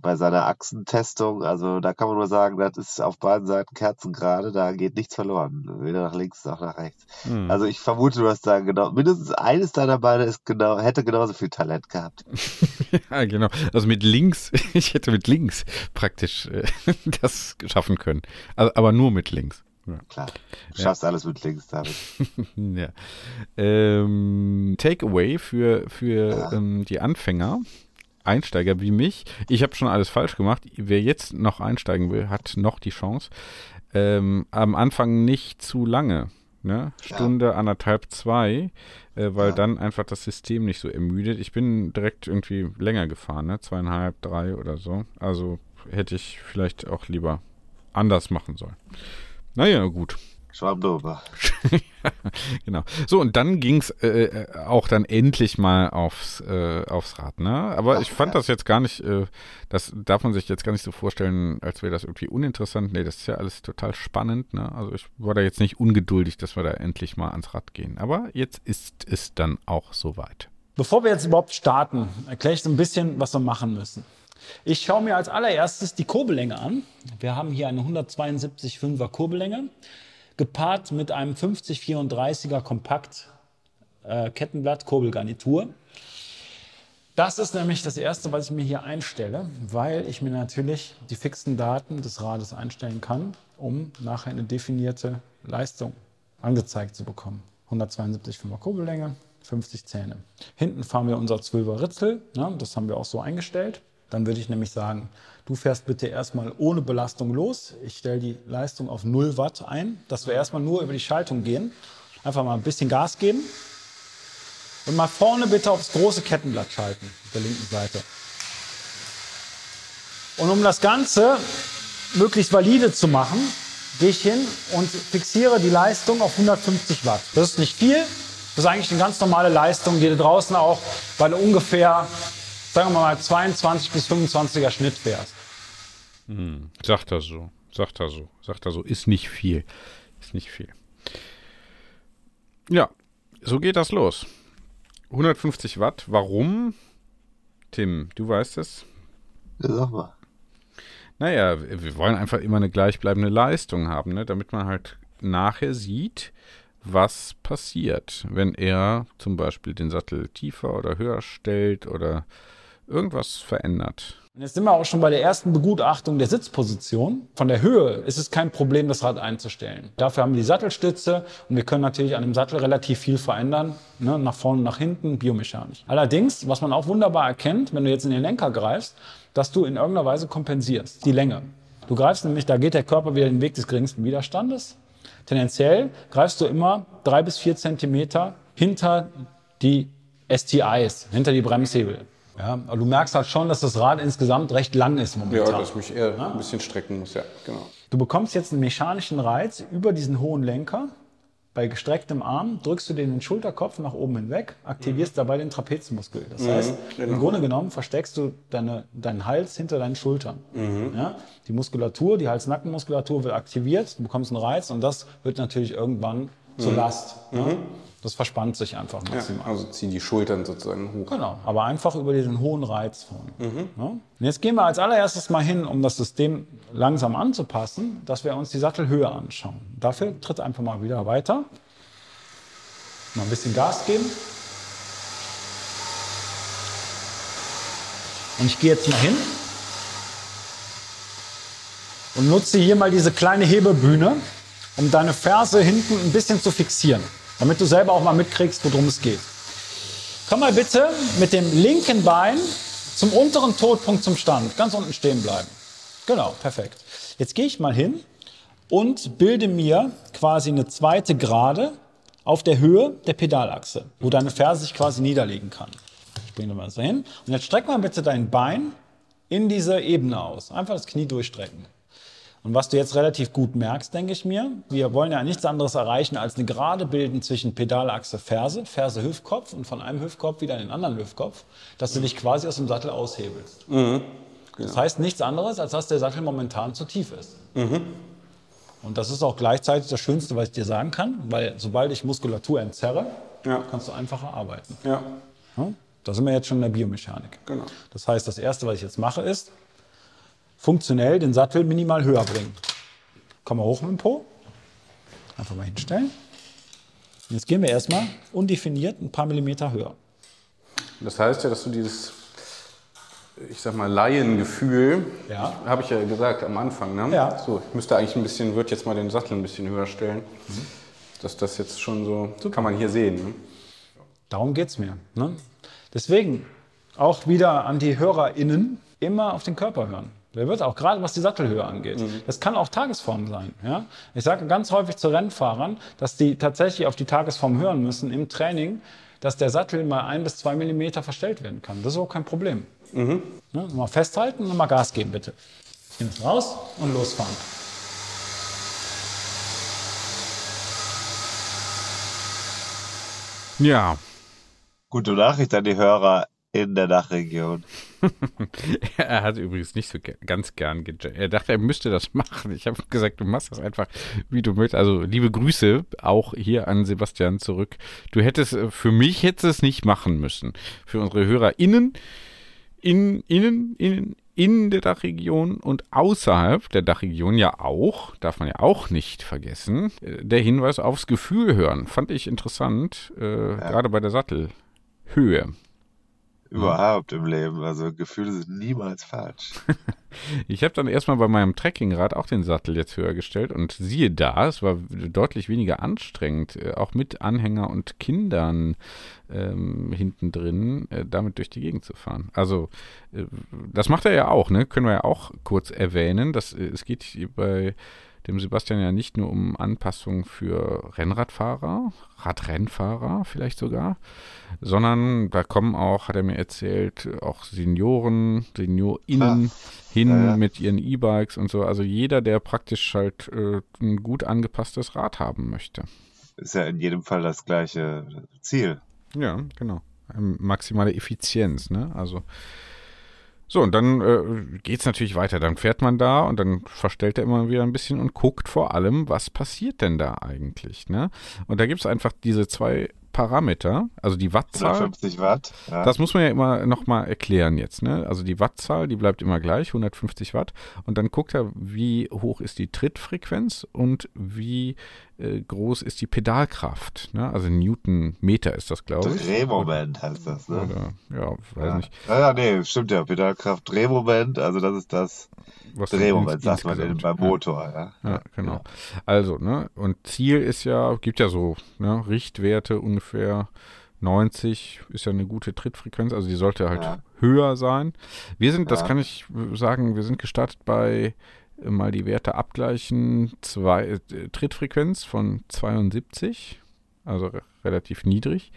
Speaker 2: bei seiner Achsentestung. Also da kann man nur sagen, das ist auf beiden Seiten kerzengerade, da geht nichts verloren. Weder nach links noch nach rechts.
Speaker 1: hm.
Speaker 2: Also ich vermute, du hast da genau, mindestens eines deiner Beine ist genau, hätte genauso viel Talent gehabt.
Speaker 1: Ja, genau. Also mit links, ich hätte mit links praktisch äh, das schaffen können. Also, aber nur mit links. Ja.
Speaker 2: Klar. Du
Speaker 1: Ja.
Speaker 2: schaffst alles mit links, David.
Speaker 1: ja. Ähm, Takeaway für, für
Speaker 2: Ja.
Speaker 1: ähm, die Anfänger, Einsteiger wie mich. Ich habe schon alles falsch gemacht. Wer jetzt noch einsteigen will, hat noch die Chance. Ähm, am Anfang nicht zu lange ne? Stunde, anderthalb, zwei, äh, weil dann einfach das System nicht so ermüdet. Ich bin direkt irgendwie länger gefahren, ne? Zweieinhalb, drei oder so. Also hätte ich vielleicht auch lieber anders machen sollen. Naja, gut.
Speaker 2: Schwamm drüber.
Speaker 1: genau. So, und dann ging's äh, äh, auch dann endlich mal aufs, äh, aufs Rad, ne? Aber ich fand das jetzt gar nicht, äh, das darf man sich jetzt gar nicht so vorstellen, als wäre das irgendwie uninteressant. Nee, das ist ja alles total spannend, ne? Also ich war da jetzt nicht ungeduldig, dass wir da endlich mal ans Rad gehen. Aber jetzt ist es dann auch soweit.
Speaker 4: Bevor wir jetzt überhaupt starten, erkläre ich so ein bisschen, was wir machen müssen. Ich schaue mir als allererstes die Kurbellänge an. Wir haben hier eine 172,5er Kurbellänge, gepaart mit einem 5034er Kompakt äh, Kettenblatt Kurbelgarnitur. Das ist nämlich das erste, was ich mir hier einstelle, weil ich mir natürlich die fixen Daten des Rades einstellen kann, um nachher eine definierte Leistung angezeigt zu bekommen. 172,5er Kurbellänge, 50 Zähne. Hinten fahren wir unser 12er Ritzel, ne, das haben wir auch so eingestellt. Dann würde ich nämlich sagen, du fährst bitte erstmal ohne Belastung los. Ich stelle die Leistung auf 0 Watt ein, dass wir erstmal nur über die Schaltung gehen. Einfach mal ein bisschen Gas geben. Und mal vorne bitte aufs große Kettenblatt schalten, auf der linken Seite. Und um das Ganze möglichst valide zu machen, gehe ich hin und fixiere die Leistung auf 150 Watt. Das ist nicht viel. Das ist eigentlich eine ganz normale Leistung, die du draußen auch bei ungefähr sagen wir mal, 22 bis 25er Schnitt fährst.
Speaker 1: Hm, sagt er so, sagt er so, sagt er so. Ist nicht viel. Ist nicht viel. Ja, so geht das los. 150 Watt. Warum? Tim, du weißt es.
Speaker 2: Ja, sag mal.
Speaker 1: Naja, wir wollen einfach immer eine gleichbleibende Leistung haben, ne? damit man halt nachher sieht, was passiert, wenn er zum Beispiel den Sattel tiefer oder höher stellt oder irgendwas verändert.
Speaker 4: Und jetzt sind wir auch schon bei der ersten Begutachtung der Sitzposition. Von der Höhe ist es kein Problem, das Rad einzustellen. Dafür haben wir die Sattelstütze und wir können natürlich an dem Sattel relativ viel verändern, ne, nach vorne, nach hinten, biomechanisch. Allerdings, was man auch wunderbar erkennt, wenn du jetzt in den Lenker greifst, dass du in irgendeiner Weise kompensierst, die Länge. Du greifst nämlich, da geht der Körper wieder den Weg des geringsten Widerstandes. Tendenziell greifst du immer drei bis vier Zentimeter hinter die STIs, hinter die Bremshebel. Ja, aber du merkst halt schon, dass das Rad insgesamt recht lang ist momentan.
Speaker 3: Ja, dass ich mich eher ein bisschen strecken muss, ja, genau.
Speaker 4: Du bekommst jetzt einen mechanischen Reiz über diesen hohen Lenker. Bei gestrecktem Arm drückst du den Schulterkopf nach oben hinweg, aktivierst dabei den Trapezmuskel. Das heißt,
Speaker 3: genau.
Speaker 4: im Grunde genommen versteckst du deine, deinen Hals hinter deinen Schultern. Ja? Die Muskulatur, die Hals-Nackenmuskulatur wird aktiviert, du bekommst einen Reiz und das wird natürlich irgendwann zur Last. Ne? Das verspannt sich einfach
Speaker 3: Ja,
Speaker 4: maximal.
Speaker 3: also zieh die Schultern sozusagen hoch.
Speaker 4: Genau, aber einfach über diesen hohen Reiz vorne. Ja? Und jetzt gehen wir als allererstes mal hin, um das System langsam anzupassen, dass wir uns die Sattelhöhe anschauen. Dafür tritt einfach mal wieder weiter. Mal ein bisschen Gas geben. Und ich gehe jetzt mal hin und nutze hier mal diese kleine Hebebühne, um deine Ferse hinten ein bisschen zu fixieren, damit du selber auch mal mitkriegst, worum es geht. Komm mal bitte mit dem linken Bein zum unteren Todpunkt zum Stand. Ganz unten stehen bleiben. Genau, perfekt. Jetzt gehe ich mal hin und bilde mir quasi eine zweite Gerade auf der Höhe der Pedalachse, wo deine Ferse sich quasi niederlegen kann. Ich bringe mal so hin. Und jetzt streck mal bitte dein Bein in diese Ebene aus. Einfach das Knie durchstrecken. Und was du jetzt relativ gut merkst, denke ich mir, wir wollen ja nichts anderes erreichen, als eine Gerade bilden zwischen Pedalachse, Ferse, Ferse, Hüftkopf und von einem Hüftkopf wieder in den anderen Hüftkopf, dass du dich quasi aus dem Sattel aushebelst. Das heißt nichts anderes, als dass der Sattel momentan zu tief ist. Und das ist auch gleichzeitig das Schönste, was ich dir sagen kann, weil sobald ich Muskulatur entzerre,
Speaker 3: Ja.
Speaker 4: kannst du einfacher arbeiten.
Speaker 3: Ja,
Speaker 4: Ja? Da sind wir jetzt schon in der Biomechanik.
Speaker 3: Genau.
Speaker 4: Das heißt, das Erste, was ich jetzt mache, ist funktionell den Sattel minimal höher bringen. Komm mal hoch mit dem Po. Einfach mal hinstellen. Jetzt gehen wir erstmal undefiniert ein paar Millimeter höher.
Speaker 3: das heißt ja, dass du dieses, ich sag mal, Laiengefühl,
Speaker 4: Ja.
Speaker 3: habe ich ja gesagt am Anfang, ne?
Speaker 4: Ja.
Speaker 3: So, ich müsste eigentlich ein bisschen, würde jetzt mal den Sattel ein bisschen höher stellen. Dass das jetzt schon so, kann man hier sehen. Ne?
Speaker 4: Darum geht es mir. Ne? Deswegen auch wieder an die HörerInnen immer auf den Körper hören. Der wird auch gerade, was die Sattelhöhe angeht.
Speaker 3: Mhm.
Speaker 4: Das kann auch Tagesform sein. Ja? Ich sage ganz häufig zu Rennfahrern, dass die tatsächlich auf die Tagesform hören müssen im Training, dass der Sattel mal ein bis zwei Millimeter verstellt werden kann. Das ist auch kein Problem.
Speaker 3: Mhm.
Speaker 4: Ne? Mal festhalten und mal Gas geben, bitte. Nimm es raus und losfahren.
Speaker 1: Ja,
Speaker 2: Gute Nachricht an die Hörer in der Dachregion.
Speaker 1: er hat übrigens nicht so ganz gern gejammt. Er dachte, er müsste das machen. Ich habe gesagt, du machst das einfach, wie du möchtest. Also liebe Grüße auch hier an Sebastian zurück. Du hättest, äh, für mich hättest du es nicht machen müssen. Für unsere HörerInnen, in, innen, innen, in der Dachregion und außerhalb der Dachregion ja auch, darf man ja auch nicht vergessen, äh, der Hinweis aufs Gefühl hören. Fand ich interessant, äh, gerade bei der Sattelhöhe.
Speaker 2: Überhaupt im Leben. Also Gefühle sind niemals falsch.
Speaker 1: Ich habe dann erstmal bei meinem Trekkingrad auch den Sattel jetzt höher gestellt und siehe da, es war deutlich weniger anstrengend, äh, auch mit Anhänger und Kindern ähm, hinten drin, äh, damit durch die Gegend zu fahren. Also äh, das macht er ja auch, ne? Können wir ja auch kurz erwähnen. Dass, äh, es geht bei dem Sebastian ja nicht nur um Anpassung für Rennradfahrer, Radrennfahrer vielleicht sogar, sondern da kommen auch, hat er mir erzählt, auch Senioren, SeniorInnen hin
Speaker 2: Ja, ja.
Speaker 1: mit ihren E-Bikes und so. Also jeder, der praktisch halt äh, ein gut angepasstes Rad haben möchte.
Speaker 2: Ist ja in jedem Fall das gleiche Ziel.
Speaker 1: Ja, genau. Ähm, maximale Effizienz, ne? Also. So, und dann äh, geht's natürlich weiter. Dann fährt man da und dann verstellt er immer wieder ein bisschen und guckt vor allem, was passiert denn da eigentlich, ne? Und da gibt's einfach diese zwei Parameter, also die Wattzahl.
Speaker 2: 150 Watt. Ja.
Speaker 1: Das muss man ja immer nochmal erklären jetzt. Ne? Also die Wattzahl, die bleibt immer gleich, 150 Watt. Und dann guckt er, wie hoch ist die Trittfrequenz und wie äh, groß ist die Pedalkraft. Ne? Also Newtonmeter ist das, glaube ich.
Speaker 2: Drehmoment heißt das, ne?
Speaker 1: Oder, ja, weiß
Speaker 2: ja.
Speaker 1: nicht.
Speaker 2: Ja, ja, nee, stimmt ja. Pedalkraft, Drehmoment, also das ist das
Speaker 1: Was ins-
Speaker 2: sagt man
Speaker 1: insgesamt-
Speaker 2: beim
Speaker 1: ja.
Speaker 2: Motor, ja.
Speaker 1: Ja, genau. Also, ne, und Ziel ist ja, gibt ja so, ne, Richtwerte ungefähr 90 ist ja eine gute Trittfrequenz, also die sollte halt
Speaker 2: Ja.
Speaker 1: höher sein. Wir sind, das
Speaker 2: Ja.
Speaker 1: kann ich sagen, wir sind gestartet bei äh, mal die Werte abgleichen, zwei, äh, Trittfrequenz von 72, also re relativ niedrig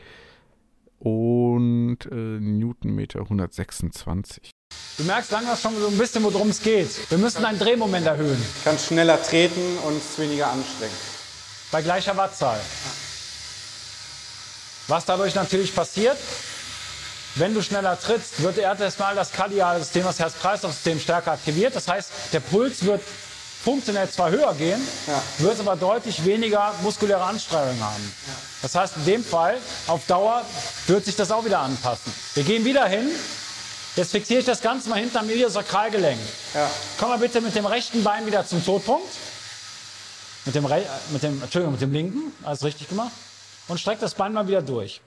Speaker 1: und äh, Newtonmeter 126.
Speaker 4: Du merkst langsam schon so ein bisschen, worum es geht. Wir müssen ein Drehmoment erhöhen.
Speaker 3: Kannst schneller treten und es weniger anstrengend.
Speaker 4: Bei gleicher Wattzahl. Was dadurch natürlich passiert, wenn du schneller trittst, wird erstmal das kardiale System, das Herz-Kreislauf-System stärker aktiviert. Das heißt, der Puls wird funktionell zwar höher gehen,
Speaker 3: Ja.
Speaker 4: wird aber deutlich weniger muskuläre Anstrengung haben. Das heißt, in dem Fall, auf Dauer, wird sich das auch wieder anpassen. Wir gehen wieder hin. Jetzt fixiere ich das Ganze mal hinter am Iliosakralgelenk.
Speaker 3: Ja.
Speaker 4: Komm mal bitte mit dem rechten Bein wieder zum Todpunkt. Mit dem, Re äh, mit dem, Entschuldigung, mit dem linken. Alles richtig gemacht. Und streck das Bein mal wieder durch.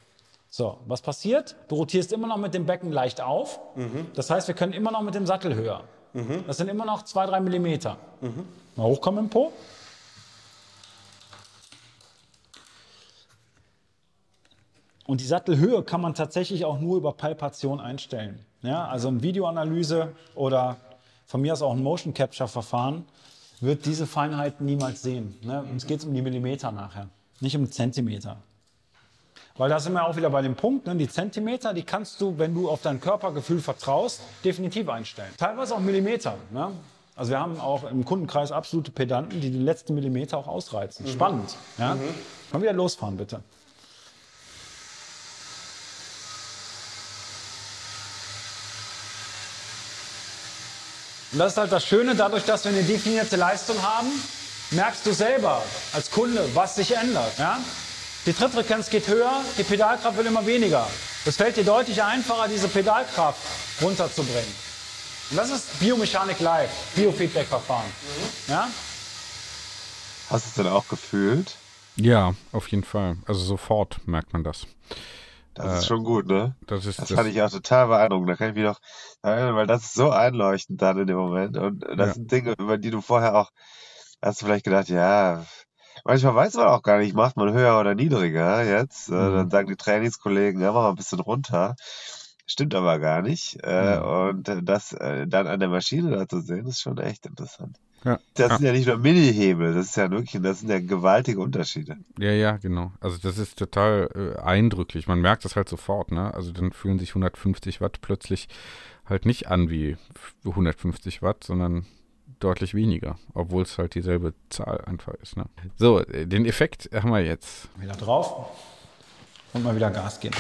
Speaker 4: So, was passiert? Du rotierst immer noch mit dem Becken leicht auf. Das heißt, wir können immer noch mit dem Sattel höher. Das sind immer noch zwei, drei Millimeter. Mal hochkommen im Po. Und die Sattelhöhe kann man tatsächlich auch nur über Palpation einstellen. Ja, also eine Videoanalyse oder von mir aus auch ein Motion Capture Verfahren wird diese Feinheiten niemals sehen. Ne? Uns geht es um die Millimeter nachher, nicht um Zentimeter. Weil da sind wir auch wieder bei dem Punkt, ne? die Zentimeter, die kannst du, wenn du auf dein Körpergefühl vertraust, definitiv einstellen. Teilweise auch Millimeter. Ne? Also wir haben auch im Kundenkreis absolute Pedanten, die den letzten Millimeter auch ausreizen. Spannend. Ja? Mal wieder losfahren, bitte. Und das ist halt das Schöne, dadurch, dass wir eine definierte Leistung haben, merkst du selber als Kunde, was sich ändert. Ja? Die Trittfrequenz geht höher, die Pedalkraft wird immer weniger. Es fällt dir deutlich einfacher, diese Pedalkraft runterzubringen. Und das ist Biomechanik Live, Biofeedback-Verfahren. Ja?
Speaker 2: Hast du es denn auch gefühlt?
Speaker 1: Ja, auf jeden Fall. Also sofort merkt man das.
Speaker 2: Das ist schon gut, ne?
Speaker 1: Das ist
Speaker 2: Das fand ich auch total beeindruckend. Da kann ich mich noch weil das ist so einleuchtend dann in dem Moment. Und das
Speaker 1: Ja.
Speaker 2: sind Dinge, über die du vorher auch, hast du vielleicht gedacht, ja, manchmal weiß man auch gar nicht, macht man höher oder niedriger jetzt. Äh,
Speaker 1: Mhm.
Speaker 2: Dann sagen die Trainingskollegen, ja, mach mal ein bisschen runter. stimmt aber gar nicht. Äh, und äh, das äh, dann an der Maschine da zu sehen, ist schon echt interessant.
Speaker 1: Ja.
Speaker 2: Das
Speaker 1: ja.
Speaker 2: sind ja nicht nur Mini-Hebel, das ist ja wirklich, das sind ja gewaltige Unterschiede.
Speaker 1: Ja, ja, genau. Also das ist total äh, eindrücklich. Man merkt das halt sofort, ne? Also dann fühlen sich 150 Watt plötzlich halt nicht an wie 150 Watt, sondern deutlich weniger, obwohl es halt dieselbe Zahl einfach ist. Ne? So, äh, den Effekt haben wir jetzt.
Speaker 4: Wieder drauf und mal wieder Gas geben.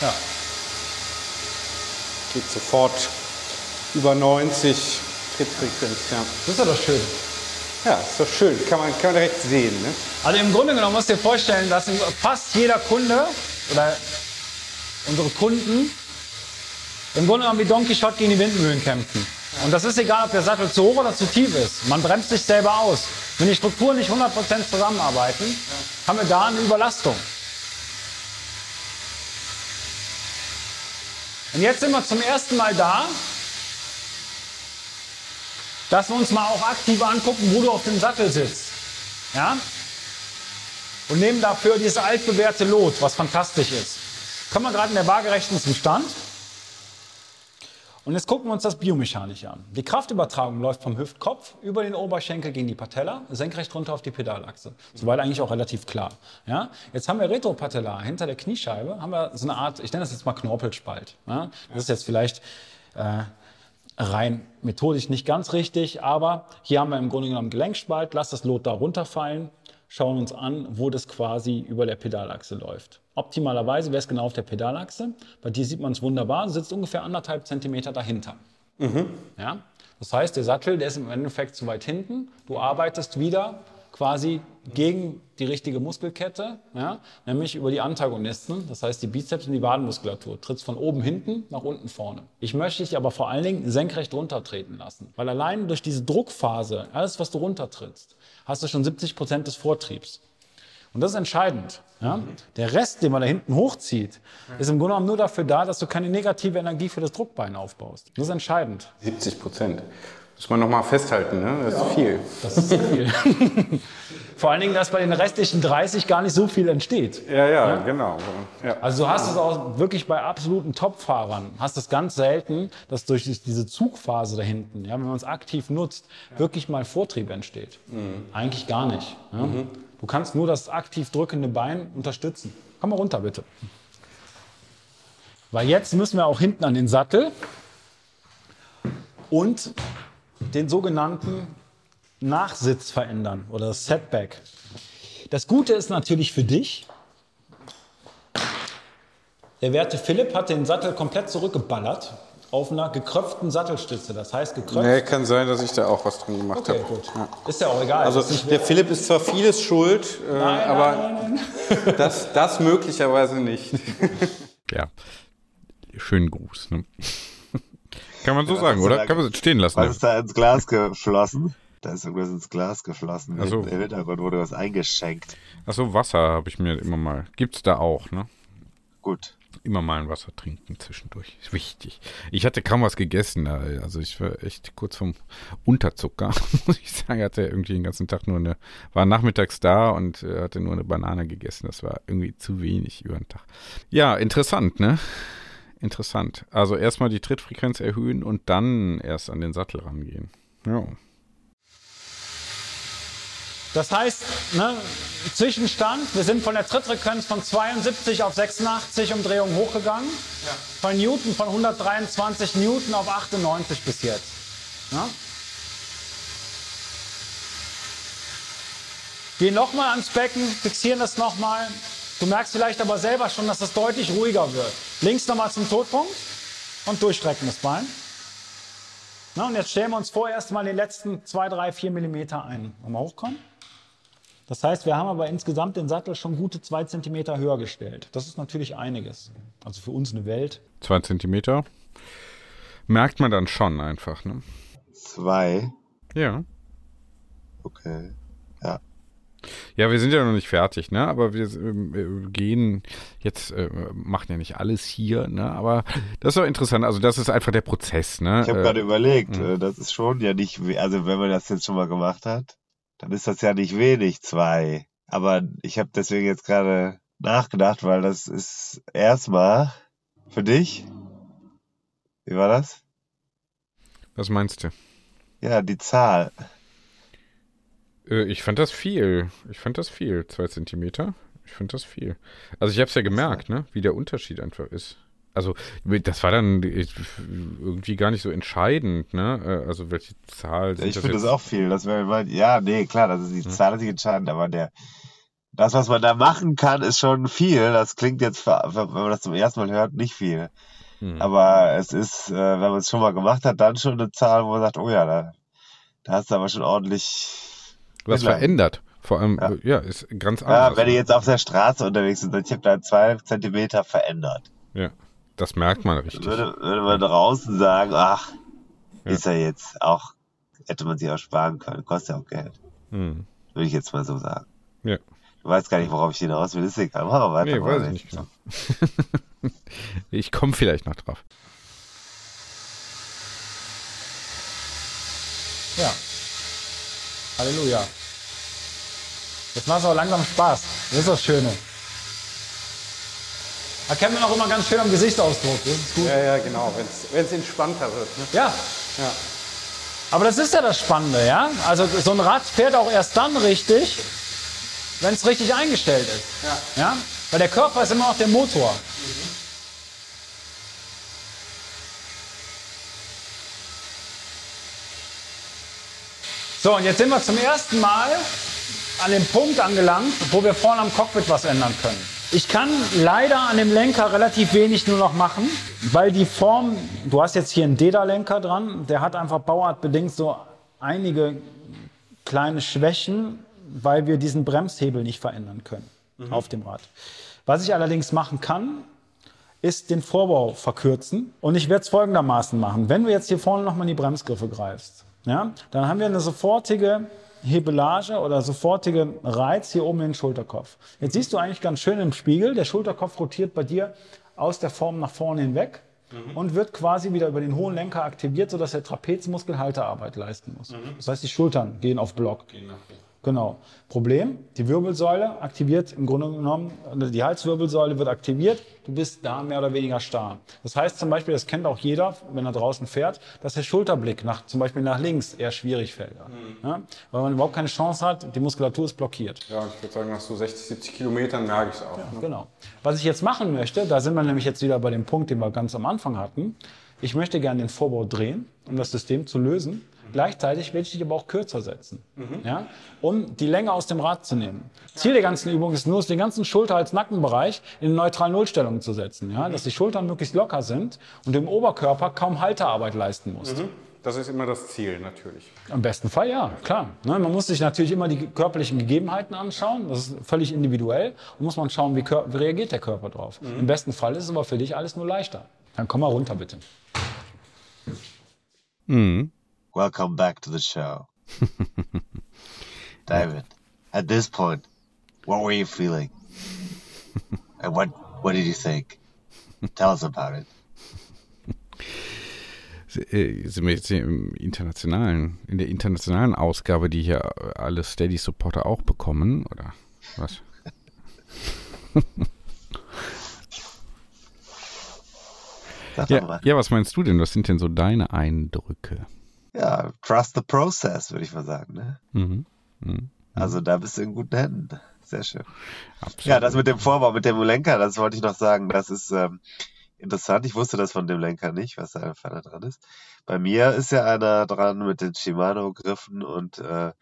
Speaker 4: Ja.
Speaker 3: Geht sofort über 90 Trittfrequenz, ja.
Speaker 4: Das ist ja doch schön.
Speaker 3: Ja, ist doch schön. Kann man, kann man direkt sehen, ne?
Speaker 4: Also im Grunde genommen musst du dir vorstellen, dass fast jeder Kunde oder unsere Kunden im Grunde genommen wie Don Quixote gegen die Windmühlen kämpfen. Und das ist egal, ob der Sattel zu hoch oder zu tief ist. Man bremst sich selber aus. Wenn die Strukturen nicht 100% zusammenarbeiten, haben wir da eine Überlastung. Und jetzt sind wir zum ersten Mal da, dass wir uns mal auch aktiv angucken, wo du auf dem Sattel sitzt. Ja? Und nehmen dafür dieses altbewährte Lot, was fantastisch ist. Kommen wir gerade in der Waagerechten zum Stand. Und jetzt gucken wir uns das biomechanisch an. Die Kraftübertragung läuft vom Hüftkopf über den Oberschenkel gegen die Patella, senkrecht runter auf die Pedalachse. Soweit eigentlich auch relativ klar. Ja? Jetzt haben wir retropatellar hinter der Kniescheibe, haben wir so eine Art, ich nenne das jetzt mal Knorpelspalt. Ja? Das ist jetzt vielleicht äh, rein methodisch nicht ganz richtig, aber hier haben wir im Grunde genommen Gelenkspalt, lass das Lot da runterfallen, schauen uns an, wo das quasi über der Pedalachse läuft. Optimalerweise wäre es genau auf der Pedalachse. Bei dir sieht man es wunderbar, sitzt ungefähr anderthalb Zentimeter dahinter. Ja? Das heißt, der Sattel, der ist im Endeffekt zu weit hinten. Du arbeitest wieder quasi gegen die richtige Muskelkette, ja? nämlich über die Antagonisten, das heißt die Bizeps und die Wadenmuskulatur. Trittst von oben hinten nach unten vorne. Ich möchte dich aber vor allen Dingen senkrecht runtertreten lassen, weil allein durch diese Druckphase, alles was du runtertrittst, hast du schon 70 Prozent des Vortriebs. Und das ist entscheidend. Ja? Der Rest, den man da hinten hochzieht, ist im Grunde genommen nur dafür da, dass du keine negative Energie für das Druckbein aufbaust. Das ist entscheidend.
Speaker 3: 70 Prozent. Muss man nochmal festhalten, ne? Das ist viel.
Speaker 4: Das ist viel. Vor allen Dingen, dass bei den restlichen 30 gar nicht so viel entsteht.
Speaker 3: Ja, ja, genau. Ja.
Speaker 4: Also du hast es auch wirklich bei absoluten Top-Fahrern, hast es ganz selten, dass durch diese Zugphase da hinten, ja, wenn man es aktiv nutzt, wirklich mal Vortrieb entsteht. Eigentlich gar nicht. Ja. Du kannst nur das aktiv drückende Bein unterstützen. Komm mal runter, bitte. Weil jetzt müssen wir auch hinten an den Sattel und den sogenannten Nachsitz verändern oder Setback. Das Gute ist natürlich für dich, der werte Philipp hat den Sattel komplett zurückgeballert auf einer gekröpften Sattelstütze. Das heißt gekröpft.
Speaker 3: Nee, kann sein, dass ich da auch was drin gemacht
Speaker 4: okay,
Speaker 3: habe.
Speaker 4: gut. Ist ja auch egal.
Speaker 3: Also der Philipp ist zwar vieles schuld, äh,
Speaker 4: Nein,
Speaker 3: aber
Speaker 4: nein, nein, nein.
Speaker 3: Das, das möglicherweise nicht.
Speaker 1: Ja. Schönen Gruß. Ne? Kann man so
Speaker 2: Ja,
Speaker 1: sagen,
Speaker 2: ist
Speaker 1: oder? Kann man so stehen lassen.
Speaker 2: Was ist da ins Glas geflossen? Da ist irgendwas ins Glas geflossen.
Speaker 1: Ach so.
Speaker 2: Im Hintergrund wurde was eingeschenkt.
Speaker 1: Achso, Wasser habe ich mir immer mal. Gibt's da auch, ne?
Speaker 2: Gut.
Speaker 1: Immer mal ein Wasser trinken zwischendurch. Ist wichtig. Ich hatte kaum was gegessen. Also ich war echt kurz vom Unterzucker, muss ich sagen. Ich hatte irgendwie den ganzen Tag nur eine, war nachmittags da und äh, hatte nur eine Banane gegessen. Das war irgendwie zu wenig über den Tag. Ja, interessant, ne? Interessant. Also erstmal die Trittfrequenz erhöhen und dann erst an den Sattel rangehen. Ja.
Speaker 4: Das heißt, ne, Zwischenstand, wir sind von der Trittfrequenz von 72 auf 86 Umdrehungen hochgegangen. Von Newton von 123 Newton auf 98 bis jetzt. Ja? Gehen nochmal ans Becken, fixieren das nochmal. Du merkst vielleicht aber selber schon, dass es deutlich ruhiger wird. Links nochmal zum Todpunkt und durchstrecken das Bein. Na, und jetzt stellen wir uns vor, erst mal den letzten 2, 3, 4 Millimeter ein. Wollen wir hochkommen? Das heißt, wir haben aber insgesamt den Sattel schon gute 2 Zentimeter höher gestellt. Das ist natürlich einiges. Also für uns eine Welt.
Speaker 1: Zwei Zentimeter. Merkt man dann schon einfach, ne?
Speaker 2: Zwei.
Speaker 1: Ja.
Speaker 2: Okay. Ja.
Speaker 1: Wir sind ja noch nicht fertig, ne? Aber wir ähm, äh, gehen jetzt, äh, machen ja nicht alles hier, ne? Aber das ist doch interessant. Also das ist einfach der Prozess, ne?
Speaker 2: Ich habe
Speaker 1: Äh,
Speaker 2: gerade überlegt, äh, das ist schon ja nicht, also wenn man das jetzt schon mal gemacht hat, dann ist das ja nicht wenig, zwei. Aber ich habe deswegen jetzt gerade nachgedacht, weil das ist erstmal für dich. Wie war das?
Speaker 1: Was meinst du?
Speaker 2: Ja, die Zahl.
Speaker 1: Äh, ich fand das viel. Ich fand das viel. Zwei Zentimeter. Ich fand das viel. Also ich habe es ja gemerkt, ne, wie der Unterschied einfach ist. Also das war dann irgendwie gar nicht so entscheidend, ne? Äh, also welche Zahl
Speaker 2: sind Ich finde das auch viel. Das wäre ja, nee, klar, das ist die hm. Zahl ist nicht entscheidend, aber der das, was man da machen kann, ist schon viel. Das klingt jetzt, wenn man das zum ersten Mal hört, nicht viel. Hm. Aber es ist, äh, wenn man es schon mal gemacht hat, dann schon eine Zahl, wo man sagt, oh ja, da, da hast du aber schon ordentlich
Speaker 1: was verändert. Vor allem, ja, ja ist ganz
Speaker 2: anders. Ja, wenn du jetzt auf der Straße unterwegs bist, ich habe da zwei Zentimeter verändert.
Speaker 1: Ja, das merkt man richtig.
Speaker 2: Würde, würde man draußen sagen, ach, ja. ist ja jetzt auch, hätte man sich auch sparen können, kostet ja auch Geld. Hm. Würde ich jetzt mal so sagen. Ja. Du weißt gar nicht, worauf ich hinaus will, ist egal. Wir weiter.
Speaker 1: Nee, weiß ich nicht genau. ich komme vielleicht noch drauf.
Speaker 4: Ja. Halleluja. Jetzt macht es auch langsam Spaß. Das ist das Schöne. Erkennen wir auch immer ganz schön am Gesichtsausdruck. Das ist gut.
Speaker 3: Ja, ja, genau. Wenn es entspannter wird. Ne?
Speaker 4: Ja. ja. Aber das ist ja das Spannende, ja? Also so ein Rad fährt auch erst dann richtig, wenn es richtig eingestellt ist. Ja. ja. Weil der Körper ist immer noch der Motor. So, und jetzt sind wir zum ersten Mal an dem Punkt angelangt, wo wir vorne am Cockpit was ändern können. Ich kann leider an dem Lenker relativ wenig nur noch machen, weil die Form, du hast jetzt hier einen DEDA-Lenker dran, der hat einfach bauartbedingt so einige kleine Schwächen, weil wir diesen Bremshebel nicht verändern können mhm. auf dem Rad. Was ich allerdings machen kann, ist den Vorbau verkürzen. Und ich werde es folgendermaßen machen. Wenn du jetzt hier vorne nochmal in die Bremsgriffe greifst, ja, dann haben wir eine sofortige Hebelage oder sofortige Reiz hier oben in den Schulterkopf. Jetzt siehst du eigentlich ganz schön im Spiegel, der Schulterkopf rotiert bei dir aus der Form nach vorne hinweg mhm. und wird quasi wieder über den hohen Lenker aktiviert, sodass der Trapezmuskel Haltearbeit leisten muss. Mhm. Das heißt, die Schultern gehen auf Block. Gehen Genau. Problem, die Wirbelsäule aktiviert im Grunde genommen, die Halswirbelsäule wird aktiviert, du bist da mehr oder weniger starr. Das heißt zum Beispiel, das kennt auch jeder, wenn er draußen fährt, dass der Schulterblick nach, zum Beispiel nach links eher schwierig fällt. Mhm. Ja? Weil man überhaupt keine Chance hat, die Muskulatur ist blockiert.
Speaker 3: Ja, ich würde sagen, nach so 60, 70 Kilometern merke ich es auch. Ja,
Speaker 4: ne? Genau. Was ich jetzt machen möchte, da sind wir nämlich jetzt wieder bei dem Punkt, den wir ganz am Anfang hatten. Ich möchte gerne den Vorbau drehen, um das System zu lösen. Gleichzeitig will ich dich aber auch kürzer setzen, mhm. ja, um die Länge aus dem Rad zu nehmen. Ziel der ganzen Übung ist nur, den ganzen Schulter- als Nackenbereich in neutralen Nullstellung zu setzen, ja, mhm. dass die Schultern möglichst locker sind und im Oberkörper kaum Haltearbeit leisten muss. Mhm.
Speaker 3: Das ist immer das Ziel, natürlich.
Speaker 4: Im besten Fall, ja, klar. Ne, man muss sich natürlich immer die körperlichen Gegebenheiten anschauen. Das ist völlig individuell. Und muss man schauen, wie, wie reagiert der Körper drauf. Mhm. Im besten Fall ist es aber für dich alles nur leichter. Dann komm mal runter, bitte.
Speaker 2: Mhm. Welcome back to the show. David, at this point, what were you feeling? and what what did you think? Tell us about it.
Speaker 1: Äh, sind wir jetzt hier im internationalen, in der internationalen Ausgabe, die hier alle Steady Supporter auch bekommen, oder was? ja, ja, was meinst du denn? Was sind denn so deine Eindrücke?
Speaker 2: Ja, trust the process, würde ich mal sagen. Ne? Mhm. Mhm. Also da bist du in guten Händen. Sehr schön. Absolut. Ja, das mit dem Vorbau, mit dem Lenker, das wollte ich noch sagen. Das ist ähm, interessant. Ich wusste das von dem Lenker nicht, was da einer dran ist. Bei mir ist ja einer dran mit den Shimano-Griffen und äh,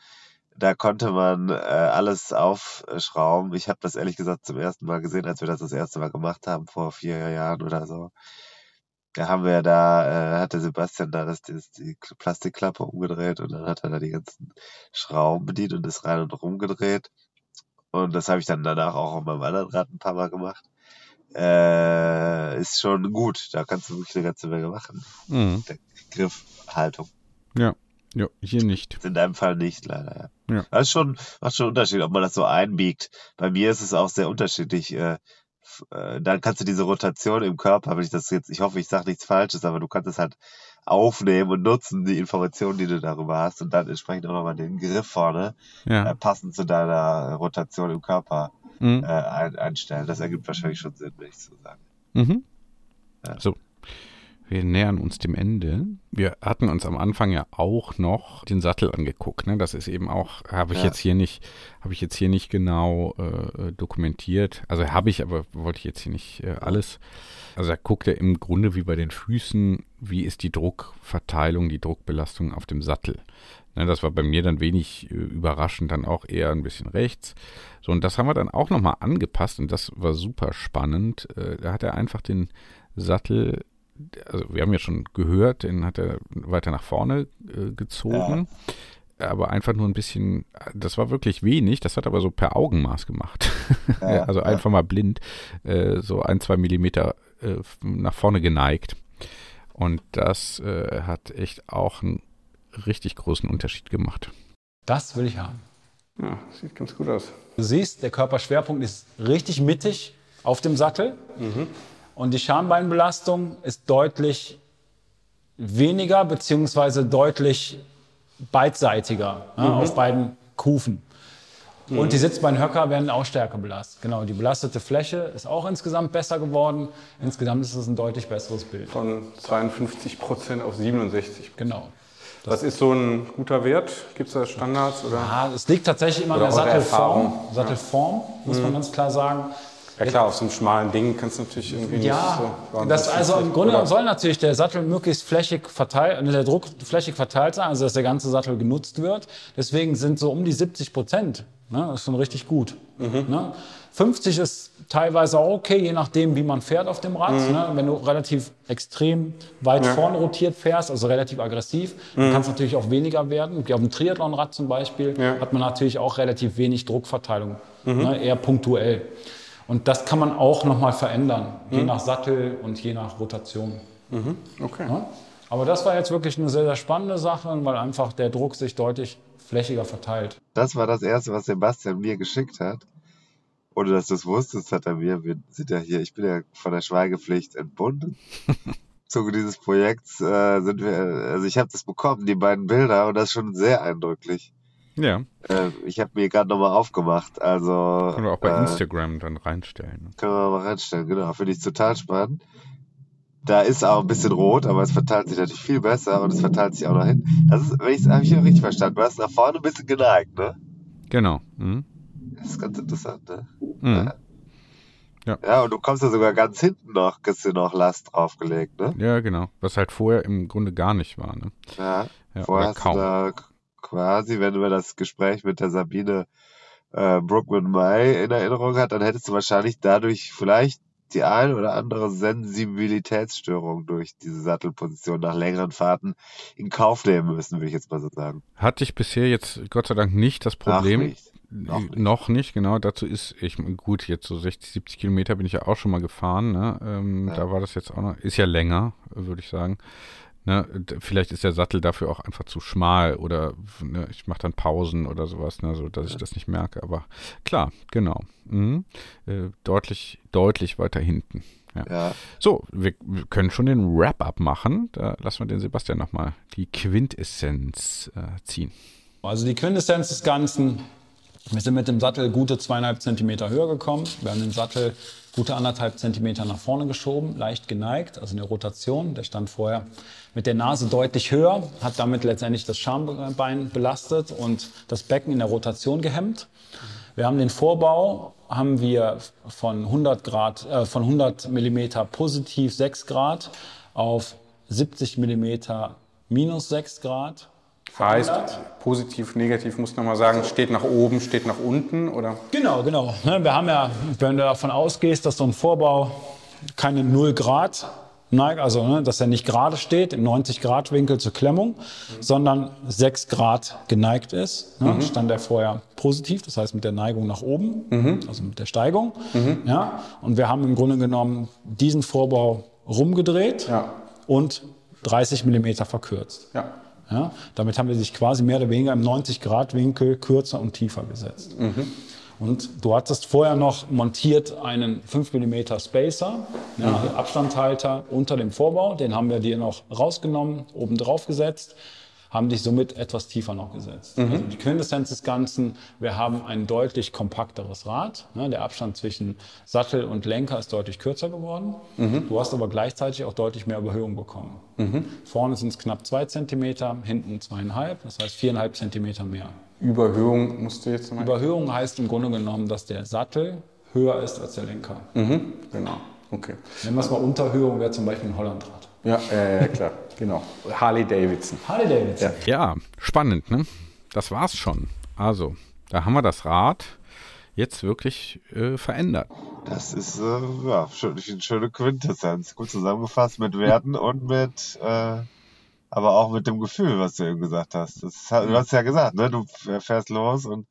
Speaker 2: da konnte man äh, alles aufschrauben. Ich habe das ehrlich gesagt zum ersten Mal gesehen, als wir das das erste Mal gemacht haben, vor vier Jahren oder so. Da haben wir da, äh, hat der Sebastian da das, das, die Plastikklappe umgedreht und dann hat er da die ganzen Schrauben bedient und ist rein und rumgedreht. Und das habe ich dann danach auch auf meinem anderen Rad ein paar Mal gemacht. Äh, ist schon gut. Da kannst du wirklich eine ganze Menge machen. Mhm. Der Griffhaltung.
Speaker 1: Ja. Ja, hier nicht.
Speaker 2: In deinem Fall nicht, leider, ja. ja. Das ist schon, macht schon einen Unterschied, ob man das so einbiegt. Bei mir ist es auch sehr unterschiedlich. Äh, äh, dann kannst du diese Rotation im Körper, wenn ich das jetzt, ich hoffe, ich sage nichts Falsches, aber du kannst es halt aufnehmen und nutzen die Informationen, die du darüber hast und dann entsprechend auch nochmal den Griff vorne
Speaker 1: Ja.
Speaker 2: äh, passend zu deiner Rotation im Körper
Speaker 1: Mhm.
Speaker 2: äh, ein, einstellen. Das ergibt wahrscheinlich schon Sinn, würde ich so sagen.
Speaker 1: Mhm. So, wir nähern uns dem Ende. Wir hatten uns am Anfang ja auch noch den Sattel angeguckt. Ne? Das ist eben auch, habe ich
Speaker 2: Ja.
Speaker 1: jetzt hier nicht, habe ich jetzt hier nicht genau äh, dokumentiert. Also habe ich, aber wollte ich jetzt hier nicht äh, alles. Also da guckt er im Grunde wie bei den Füßen, wie ist die Druckverteilung, die Druckbelastung auf dem Sattel. Ne, das war bei mir dann wenig äh, überraschend, dann auch eher ein bisschen rechts. So, und das haben wir dann auch nochmal angepasst und das war super spannend. Äh, da hat er einfach den Sattel, also wir haben ja schon gehört, den hat er weiter nach vorne äh, gezogen. Aber einfach nur ein bisschen, das war wirklich wenig, das hat er aber so per Augenmaß gemacht.
Speaker 2: Ja,
Speaker 1: also
Speaker 2: ja.
Speaker 1: einfach mal blind, äh, so ein, zwei Millimeter äh, nach vorne geneigt. Und das äh, hat echt auch einen richtig großen Unterschied gemacht.
Speaker 4: Das will ich haben.
Speaker 3: Ja, sieht ganz gut aus.
Speaker 4: Du siehst, der Körperschwerpunkt ist richtig mittig auf dem Sattel. Und die Schambeinbelastung ist deutlich weniger beziehungsweise deutlich beidseitiger ja, auf beiden Kufen. Und die Sitzbeinhöcker werden auch stärker belastet. Genau, die belastete Fläche ist auch insgesamt besser geworden. Insgesamt ist es ein deutlich besseres Bild.
Speaker 3: Von 52 Prozent auf 67.
Speaker 4: Genau.
Speaker 3: Das ist so ein guter Wert. Gibt es da Standards? Oder?
Speaker 4: Ah, es liegt tatsächlich immer an der Sattelform. Sattelform, muss man ganz klar sagen.
Speaker 3: Ja klar, auf so einem schmalen Ding kannst du natürlich irgendwie
Speaker 4: Ja,
Speaker 3: nicht so
Speaker 4: das, also im Grunde
Speaker 3: Oder-
Speaker 4: soll natürlich der Sattel möglichst flächig verteilt, der Druck flächig verteilt sein, also dass der ganze Sattel genutzt wird. Deswegen sind so um die 70 Prozent. Ne, das ist schon richtig gut. Ne? 50 ist teilweise auch okay, je nachdem, wie man fährt auf dem Rad. Ne? Wenn du relativ extrem weit vorne rotiert fährst, also relativ aggressiv, dann kann es natürlich auch weniger werden. Auf dem Triathlonrad zum Beispiel
Speaker 3: Ja.
Speaker 4: hat man natürlich auch relativ wenig Druckverteilung, ne? eher punktuell. Und das kann man auch nochmal verändern, je nach Sattel und je nach Rotation.
Speaker 3: Okay.
Speaker 4: Ja? Aber das war jetzt wirklich eine sehr, sehr spannende Sache, weil einfach der Druck sich deutlich flächiger verteilt.
Speaker 2: Das war das erste, was Sebastian mir geschickt hat. Ohne dass du es wusstest, hat er mir, wir sind ja hier, ich bin ja von der Schweigepflicht entbunden. Zuge dieses Projekts äh, sind wir, also ich habe das bekommen, die beiden Bilder, und das ist schon sehr eindrücklich.
Speaker 1: Ja,
Speaker 2: Äh, ich habe mir gerade nochmal aufgemacht, also
Speaker 1: können wir auch bei
Speaker 2: äh,
Speaker 1: Instagram dann reinstellen.
Speaker 2: können wir mal reinstellen, genau, finde ich total spannend. Da ist auch ein bisschen rot, aber es verteilt sich natürlich viel besser und es verteilt sich auch nach hinten. Das ist, wenn ich es ich richtig verstanden, du hast nach vorne ein bisschen geneigt, ne?
Speaker 1: Genau. Mhm.
Speaker 2: Das ist ganz interessant, ne?
Speaker 1: Mhm.
Speaker 2: Ja, und du kommst ja sogar ganz hinten noch, hast du noch Last draufgelegt, ne?
Speaker 1: Ja, genau. Was halt vorher im Grunde gar nicht war. Ne?
Speaker 2: Ja.
Speaker 1: Ja,
Speaker 2: Vorher hast
Speaker 1: kaum.
Speaker 2: du da quasi, wenn du das Gespräch mit der Sabine äh, Brookman-May in Erinnerung hat, dann hättest du wahrscheinlich dadurch vielleicht die ein oder andere Sensibilitätsstörung durch diese Sattelposition nach längeren Fahrten in Kauf nehmen müssen, würde ich jetzt mal so sagen.
Speaker 1: Hatte ich bisher jetzt Gott sei Dank nicht das Problem.
Speaker 2: nicht. Noch nicht.
Speaker 1: Noch nicht, genau. Dazu ist, ich gut, jetzt so 60, 70 Kilometer bin ich ja auch schon mal gefahren. Ne? Ähm,
Speaker 2: Ja.
Speaker 1: Da war das jetzt auch noch, ist ja länger, würde ich sagen. Ne? Vielleicht ist der Sattel dafür auch einfach zu schmal oder ne, ich mache dann Pausen oder sowas, ne, so dass ich das nicht merke. Aber klar, genau. Mhm. Äh, deutlich, deutlich weiter hinten. Ja.
Speaker 2: Ja.
Speaker 1: So, wir, wir können schon den Wrap-up machen. Da lassen wir den Sebastian nochmal die Quintessenz äh, ziehen.
Speaker 4: Also die Quintessenz des Ganzen, wir sind mit dem Sattel gute zweieinhalb Zentimeter höher gekommen. Wir haben den Sattel gute anderthalb Zentimeter nach vorne geschoben, leicht geneigt, also eine Rotation. Der stand vorher mit der Nase deutlich höher, hat damit letztendlich das Schambein belastet und das Becken in der Rotation gehemmt. Wir haben den Vorbau, haben wir von 100 Grad, äh, von 100 Millimeter positiv 6 Grad auf 70 Millimeter minus 6 Grad
Speaker 3: Heißt, positiv, negativ, muss nochmal sagen, steht nach oben, steht nach unten, oder?
Speaker 4: Genau, genau. Ne, Wir haben ja, wenn du davon ausgehst, dass so ein Vorbau keine 0 Grad neigt, also ne, dass er nicht gerade steht, im 90-Grad-Winkel zur Klemmung, sondern 6 Grad geneigt ist, ne, stand er vorher positiv, das heißt mit der Neigung nach oben, also mit der Steigung. Ja, und wir haben im Grunde genommen diesen Vorbau rumgedreht
Speaker 3: Ja.
Speaker 4: und 30 Millimeter verkürzt.
Speaker 3: Ja.
Speaker 4: Ja, damit haben wir sich quasi mehr oder weniger im 90-Grad-Winkel kürzer und tiefer gesetzt. Und du hattest vorher noch montiert einen 5 mm Spacer, ja, mhm. Abstandhalter unter dem Vorbau. Den haben wir dir noch rausgenommen, oben drauf gesetzt haben dich somit etwas tiefer noch gesetzt. Mhm. Also die Quintessenz des Ganzen, wir haben ein deutlich kompakteres Rad. Ne? Der Abstand zwischen Sattel und Lenker ist deutlich kürzer geworden. Mhm. Du hast aber gleichzeitig auch deutlich mehr Überhöhung bekommen. Mhm. Vorne sind es knapp zwei Zentimeter, hinten zweieinhalb, das heißt viereinhalb Zentimeter mehr.
Speaker 3: Überhöhung musst du jetzt
Speaker 4: mal. Überhöhung heißt im Grunde genommen, dass der Sattel höher ist als der Lenker.
Speaker 3: Mhm. Genau. Okay.
Speaker 4: Nennen wir es mal Unterhöhung, wäre zum Beispiel ein Hollandrad.
Speaker 3: Ja, äh, klar, genau. Harley Davidson.
Speaker 4: Harley Davidson.
Speaker 1: Ja. ja, spannend, ne? Das war's schon. Also, da haben wir das Rad jetzt wirklich äh, verändert.
Speaker 2: Das ist äh, ja schön, eine schöne Quintessenz. Gut zusammengefasst mit Werten und mit, äh, aber auch mit dem Gefühl, was du eben gesagt hast. Das, du hast ja gesagt, ne? Du fährst los und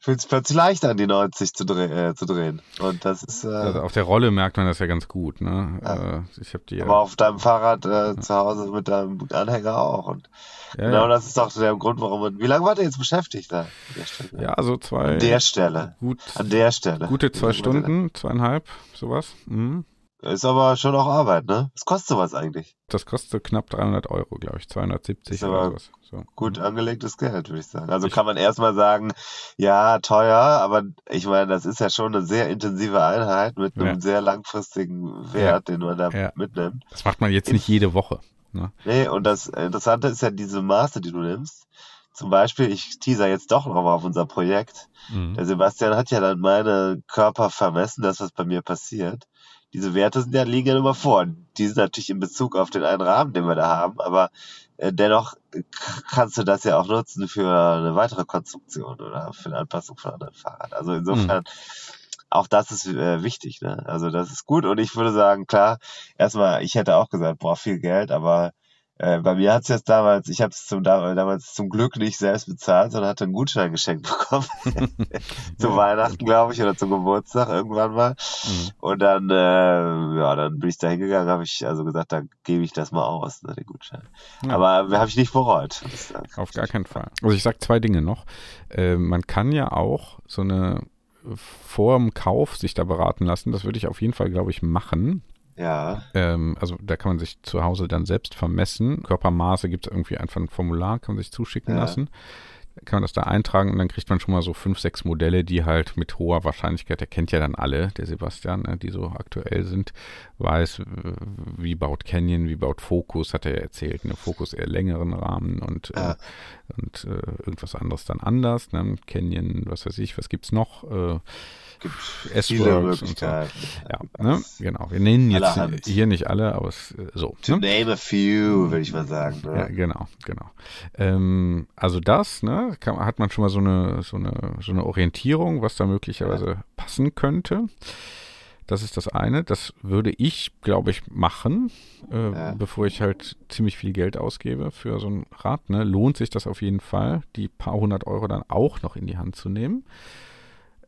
Speaker 2: fühlt es plötzlich leicht an, die 90 zu, dreh, äh, zu drehen. Und das ist. Äh,
Speaker 1: also auf der Rolle merkt man das ja ganz gut, ne?
Speaker 2: Ja. Äh, ich hab die, Aber auf deinem Fahrrad äh, zu Hause mit deinem Anhänger auch. Und ja, genau ja. das ist doch der Grund, warum man. Wie lange war der jetzt beschäftigt da?
Speaker 1: Ja, also zwei.
Speaker 2: An der Stelle. Gut, an der Stelle.
Speaker 1: Gute zwei Stunden, zweieinhalb, sowas. Mhm.
Speaker 2: Ist aber schon auch Arbeit, ne? Was kostet sowas eigentlich?
Speaker 1: Das kostet knapp 300 Euro, glaube ich, 270 ist oder sowas.
Speaker 2: So. Gut angelegtes Geld, würde ich sagen. Also ich kann man erstmal sagen, ja, teuer, aber ich meine, das ist ja schon eine sehr intensive Einheit mit einem ja. sehr langfristigen Wert, ja. den man da ja. mitnimmt.
Speaker 1: Das macht man jetzt nicht jede Woche.
Speaker 2: Ne? Nee, und das Interessante ist ja diese Maße, die du nimmst. Zum Beispiel, ich teaser jetzt doch nochmal auf unser Projekt. Mhm. Der Sebastian hat ja dann meine Körper vermessen, das, was bei mir passiert diese Werte sind ja, liegen ja immer vor. Die sind natürlich in Bezug auf den einen Rahmen, den wir da haben, aber äh, dennoch kannst du das ja auch nutzen für eine weitere Konstruktion oder für eine Anpassung von anderen Fahrrad. Also insofern, mhm. auch das ist äh, wichtig, ne? Also das ist gut und ich würde sagen, klar, erstmal, ich hätte auch gesagt, boah, viel Geld, aber äh, bei mir hat es jetzt damals, ich habe es zum, damals zum Glück nicht selbst bezahlt, sondern hatte einen Gutschein geschenkt bekommen. zu Weihnachten, glaube ich, oder zum Geburtstag irgendwann mal. Mhm. Und dann, äh, ja, dann bin ich da hingegangen, habe ich also gesagt, dann gebe ich das mal aus, ne, den Gutschein. Ja. Aber habe ich nicht bereut.
Speaker 1: Auf gar keinen Fall. Also ich sage zwei Dinge noch. Äh, man kann ja auch so eine vor dem Kauf sich da beraten lassen. Das würde ich auf jeden Fall, glaube ich, machen.
Speaker 2: Ja.
Speaker 1: Ähm, also da kann man sich zu Hause dann selbst vermessen. Körpermaße gibt es irgendwie einfach ein Formular, kann man sich zuschicken ja. lassen. Kann man das da eintragen und dann kriegt man schon mal so fünf, sechs Modelle, die halt mit hoher Wahrscheinlichkeit, der kennt ja dann alle, der Sebastian, ne, die so aktuell sind, weiß, wie baut Canyon, wie baut Focus, hat er ja erzählt, ne, Focus eher längeren Rahmen und, ja. äh, und äh, irgendwas anderes dann anders, ne, Canyon, was weiß ich, was gibt's noch, äh,
Speaker 2: gibt viele Möglichkeiten.
Speaker 1: So. Ja, ne? genau. Wir nennen jetzt Allerhand. hier nicht alle, aber es, äh, so.
Speaker 2: To ne? name a few, würde ich mal sagen.
Speaker 1: Ne? Ja, genau, genau. Ähm, also das, ne, kann, hat man schon mal so eine, so eine, so eine Orientierung, was da möglicherweise ja. passen könnte. Das ist das eine. Das würde ich, glaube ich, machen, äh, ja. bevor ich halt ziemlich viel Geld ausgebe für so ein Rad. Ne? Lohnt sich das auf jeden Fall, die paar hundert Euro dann auch noch in die Hand zu nehmen.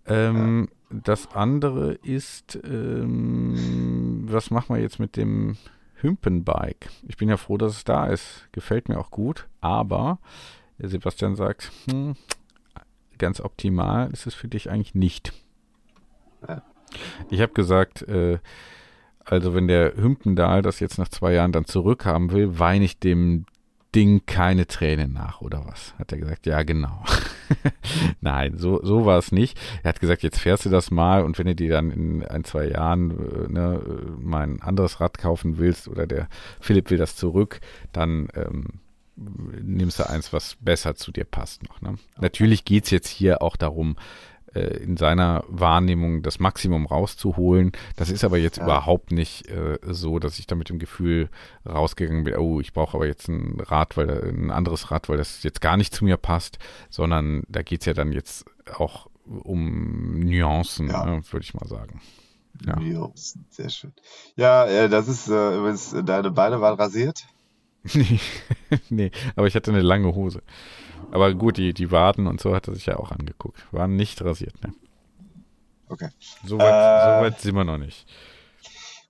Speaker 1: Ähm, ja. Das andere ist, ähm, was machen wir jetzt mit dem Hümpenbike? Ich bin ja froh, dass es da ist. Gefällt mir auch gut. Aber Sebastian sagt, hm, ganz optimal ist es für dich eigentlich nicht. Ich habe gesagt, äh, also wenn der Hümpendal das jetzt nach zwei Jahren dann zurückhaben will, weine ich dem Ding keine Tränen nach, oder was? Hat er gesagt, ja, genau. Nein, so, so war es nicht. Er hat gesagt, jetzt fährst du das mal und wenn du dir dann in ein, zwei Jahren äh, ne, mal ein anderes Rad kaufen willst oder der Philipp will das zurück, dann ähm, nimmst du eins, was besser zu dir passt noch. Ne? Natürlich geht's jetzt hier auch darum, äh, in seiner Wahrnehmung das Maximum rauszuholen. Das ist aber jetzt ja. überhaupt nicht äh, so, dass ich da mit dem Gefühl rausgegangen bin, oh, ich brauche aber jetzt ein Rad, weil ein anderes Rad, weil das jetzt gar nicht zu mir passt, sondern da geht es ja dann jetzt auch um Nuancen, ja. ne, würde ich mal sagen.
Speaker 2: Ja. Nuancen, sehr schön. Ja, äh, das ist äh, übrigens, deine Beine waren rasiert?
Speaker 1: nee, nee, aber ich hatte eine lange Hose. Aber gut, die, die Waden und so hat er sich ja auch angeguckt. Waren nicht rasiert, ne?
Speaker 2: Okay.
Speaker 1: So weit, äh, so weit sind wir noch nicht.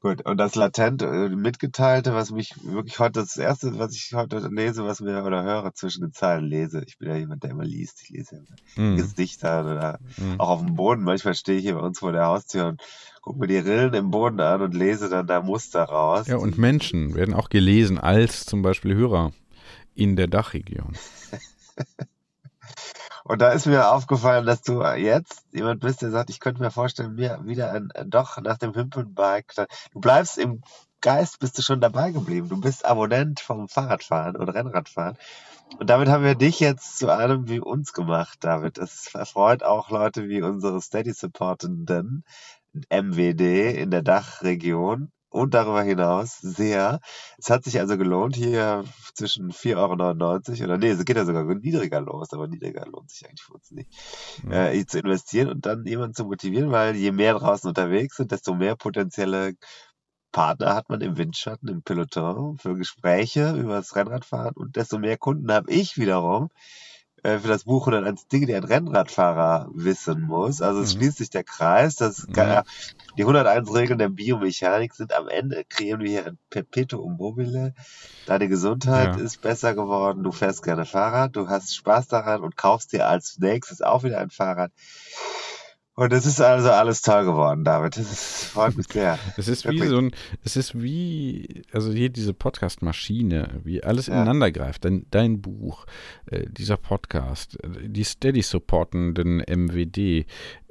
Speaker 2: Gut, und das latent äh, mitgeteilte, was mich wirklich heute, das erste, was ich heute lese, was mir oder höre zwischen den Zeilen lese. Ich bin ja jemand, der immer liest. Ich lese ja immer
Speaker 1: Mhm.
Speaker 2: Gesichter oder auch auf dem Boden. Manchmal stehe ich hier bei uns vor der Haustür und gucke mir die Rillen im Boden an und lese dann da Muster raus.
Speaker 1: Ja, und Menschen werden auch gelesen als zum Beispiel Hörer in der Dachregion.
Speaker 2: Und da ist mir aufgefallen, dass du jetzt jemand bist, der sagt, ich könnte mir vorstellen, mir wieder ein, äh, doch nach dem Hümpelbike, du bleibst im Geist, bist du schon dabei geblieben. Du bist Abonnent vom Fahrradfahren oder Rennradfahren. Und damit haben wir dich jetzt zu einem wie uns gemacht, David. Es erfreut auch Leute wie unsere Steady-Supportenden, MWD in der Dachregion und darüber hinaus sehr. Es hat sich also gelohnt, hier zwischen 4,99 Euro oder nee, es geht ja sogar niedriger los, aber niedriger lohnt sich eigentlich für uns nicht, äh, hier zu investieren und dann jemanden zu motivieren, weil je mehr draußen unterwegs sind, desto mehr potenzielle Partner hat man im Windschatten, im Peloton für Gespräche über das Rennradfahren und desto mehr Kunden habe ich wiederum äh, für das Buch 101 Dinge, die ein Rennradfahrer wissen muss. Also es
Speaker 1: Mhm.
Speaker 2: schließt sich der Kreis. Das kann,
Speaker 1: Ja.
Speaker 2: Die 101 Regeln der Biomechanik sind am Ende, kreieren wir hier ein Perpetuum mobile. Deine Gesundheit
Speaker 1: Ja.
Speaker 2: ist besser geworden, du fährst gerne Fahrrad, du hast Spaß daran und kaufst dir als nächstes auch wieder ein Fahrrad. Und es ist also alles toll geworden, David. Das freut mich sehr.
Speaker 1: Es ist wie so ein, es ist wie, also hier diese Podcast-Maschine, wie alles
Speaker 2: Ja.
Speaker 1: ineinander greift. Dein, dein Buch, äh, dieser Podcast, äh, die Steady-supportenden MWD, äh,